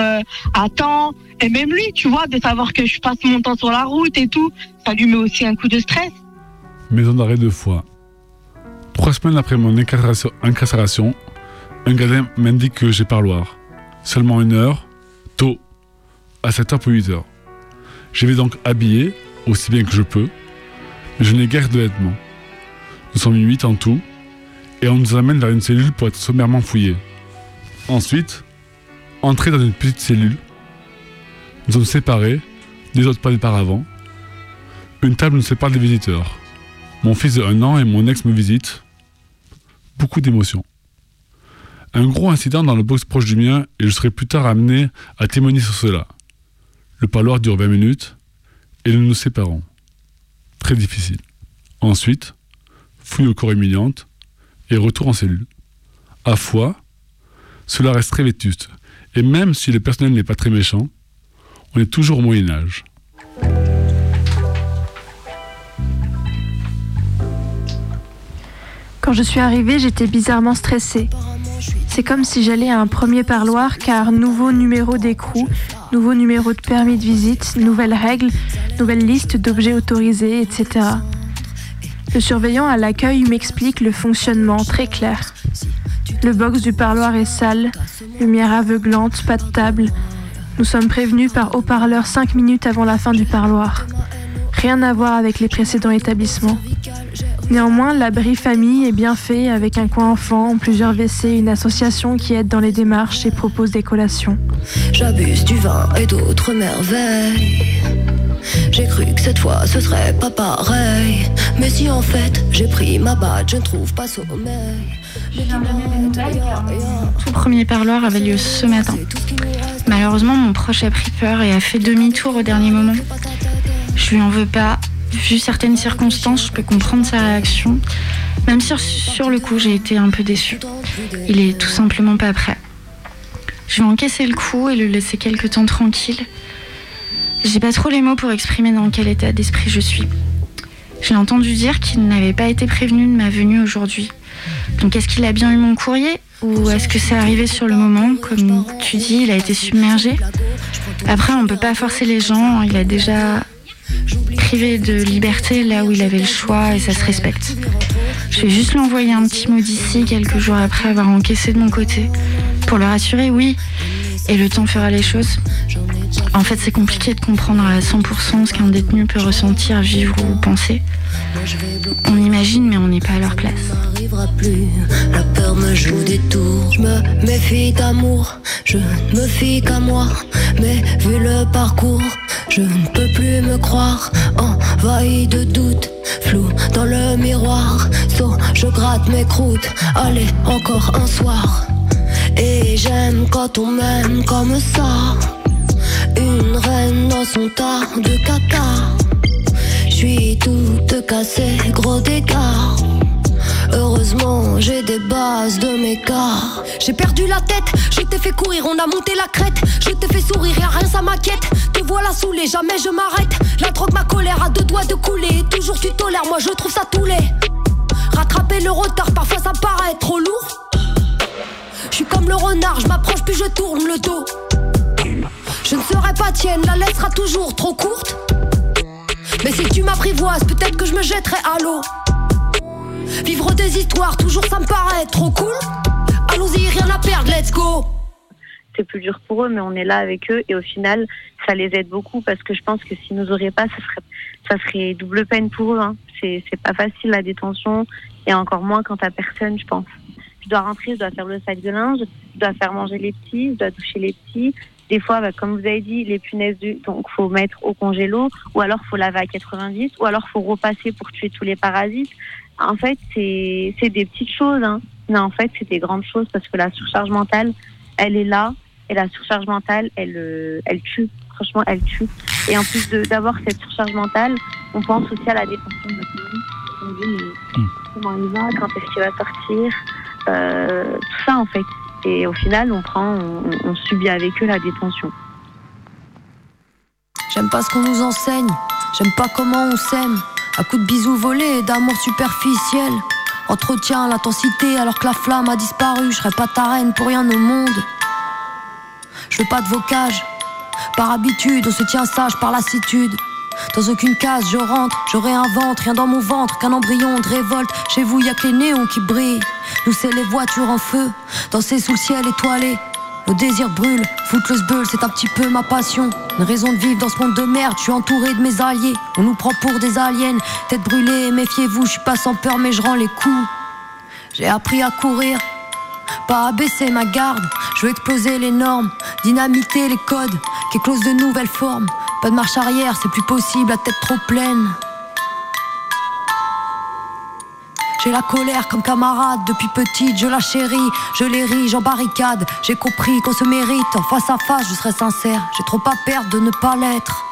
à temps. Et même lui, tu vois, de savoir que je passe mon temps sur la route et tout, ça lui met aussi un coup de stress. Maison d'arrêt deux fois. Trois semaines après mon incarcération, incarcération, un gardien m'indique que j'ai parloir. Seulement une heure, tôt, à 7h pour 8h. Je vais donc habillé, aussi bien que je peux, mais je n'ai guère de vêtements. Nous sommes huit en tout, et on nous amène vers une cellule pour être sommairement fouillés. Ensuite, entrer dans une petite cellule. Nous sommes séparés, des autres pas auparavant. Une table nous sépare des visiteurs. Mon fils de 1 an et mon ex me visitent. Beaucoup d'émotions. Un gros incident dans le box proche du mien et je serai plus tard amené à témoigner sur cela. Le parloir dure 20 minutes et nous nous séparons. Très difficile. Ensuite, fouille au corps humiliante et retour en cellule. À fois, cela reste très vétuste. Et même si le personnel n'est pas très méchant, on est toujours au Moyen Âge. Quand je suis arrivée, j'étais bizarrement stressée. C'est comme si j'allais à un premier parloir car nouveau numéro d'écrou, nouveau numéro de permis de visite, nouvelles règles, nouvelle liste d'objets autorisés, etc. Le surveillant à l'accueil m'explique le fonctionnement très clair. Le box du parloir est sale, lumière aveuglante, pas de table. Nous sommes prévenus par haut-parleur 5 minutes avant la fin du parloir. Rien à voir avec les précédents établissements. Néanmoins, l'abri famille est bien fait avec un coin enfant, plusieurs WC, une association qui aide dans les démarches et propose des collations. J'abuse du vin et d'autres merveilles. J'ai cru que cette fois ce serait pas pareil. Mais si en fait j'ai pris ma batte, je ne trouve pas sommeil. Tout premier parloir avait lieu ce matin. Malheureusement, mon proche a pris peur et a fait demi-tour au dernier moment. Je lui en veux pas. Vu certaines circonstances, je peux comprendre sa réaction. Même si sur, le coup, j'ai été un peu déçue. Il est tout simplement pas prêt. Je vais encaisser le coup et le laisser quelque temps tranquille. J'ai pas trop les mots pour exprimer dans quel état d'esprit je suis. Je l'ai entendu dire qu'il n'avait pas été prévenu de ma venue aujourd'hui. Donc est-ce qu'il a bien eu mon courrier ou est-ce que c'est arrivé sur le moment? Comme tu dis, il a été submergé. Après, on peut pas forcer les gens. Il a déjà privé de liberté là où il avait le choix et ça se respecte. Je vais juste lui envoyer un petit mot d'ici quelques jours après avoir encaissé de mon côté pour le rassurer, oui. Et le temps fera les choses. En fait, c'est compliqué de comprendre à 100% ce qu'un détenu peut ressentir, vivre ou penser. On imagine, mais on n'est pas à leur place. plus. La peur me joue des tours. Je me méfie d'amour, je ne me fie qu'à moi. Mais vu le parcours, je ne peux plus me croire. Envahi de doutes, flou dans le miroir. So, je gratte mes croûtes. Allez, encore un soir. Et j'aime quand on m'aime comme ça. Une reine dans son tas de caca. Je suis toute cassée, gros dégâts. Heureusement, j'ai des bases de méca. J'ai perdu la tête, je t'ai fait courir, on a monté la crête. Je t'ai fait sourire, y'a rien, ça m'inquiète. Te voilà saoulé, jamais je m'arrête. La drogue, ma colère a deux doigts de couler. Toujours tu tolères, moi je trouve ça tout laid. Rattraper le retard, parfois ça paraît trop lourd. Je suis comme le renard, je m'approche puis je tourne le dos. Je ne serai pas tienne, la lettre sera toujours trop courte. Mais si tu m'apprivoises, peut-être que je me jetterai à l'eau. Vivre des histoires, toujours ça me paraît trop cool. Allons-y, rien à perdre, let's go. c'est plus dur pour eux, mais on est là avec eux et au final, ça les aide beaucoup parce que je pense que s'ils nous auraient pas, ça serait, ça serait double peine pour eux. Hein. C'est, pas facile la détention et encore moins quand t'as personne, je pense. Je dois rentrer, je dois faire le sac de linge, je dois faire manger les petits, je dois doucher les petits. Des fois, bah, comme vous avez dit, les punaises du, donc faut mettre au congélo, ou alors faut laver à 90, ou alors faut repasser pour tuer tous les parasites. En fait, c'est, des petites choses, hein. mais en fait, c'est des grandes choses parce que la surcharge mentale, elle est là, et la surcharge mentale, elle, euh, elle tue. Franchement, elle tue. Et en plus d'avoir cette surcharge mentale, on pense aussi à la détention de notre mari. On dit, mais comment il va, quand est-ce qu'il va sortir, tout ça en fait. Et au final, on prend, on, subit avec eux la détention. J'aime pas ce qu'on nous enseigne, j'aime pas comment on s'aime. À coups de bisous volés et d'amour superficiel. Entretien l'intensité alors que la flamme a disparu. Je serais pas ta reine pour rien au monde. Je veux pas de vocage. Par habitude, on se tient sage par lassitude. Dans aucune case, je rentre, je réinvente. Rien dans mon ventre qu'un embryon de révolte. Chez vous, y a que les néons qui brillent. Nous, c'est les voitures en feu. Danser sous le ciel étoilé. Nos désirs brûlent, Footloose Bull, c'est un petit peu ma passion. Une raison de vivre dans ce monde de merde, je suis entouré de mes alliés. On nous prend pour des aliens, tête brûlée, méfiez-vous, je suis pas sans peur, mais je rends les coups. J'ai appris à courir, pas à baisser ma garde. Je veux exploser les normes, dynamiter les codes, qu'éclose de nouvelles formes. Pas de marche arrière, c'est plus possible, la tête trop pleine. J'ai la colère comme camarade depuis petite, je la chéris, je les ris, j'en barricade. J'ai compris qu'on se mérite, en face à face, je serai sincère. J'ai trop à perdre de ne pas l'être.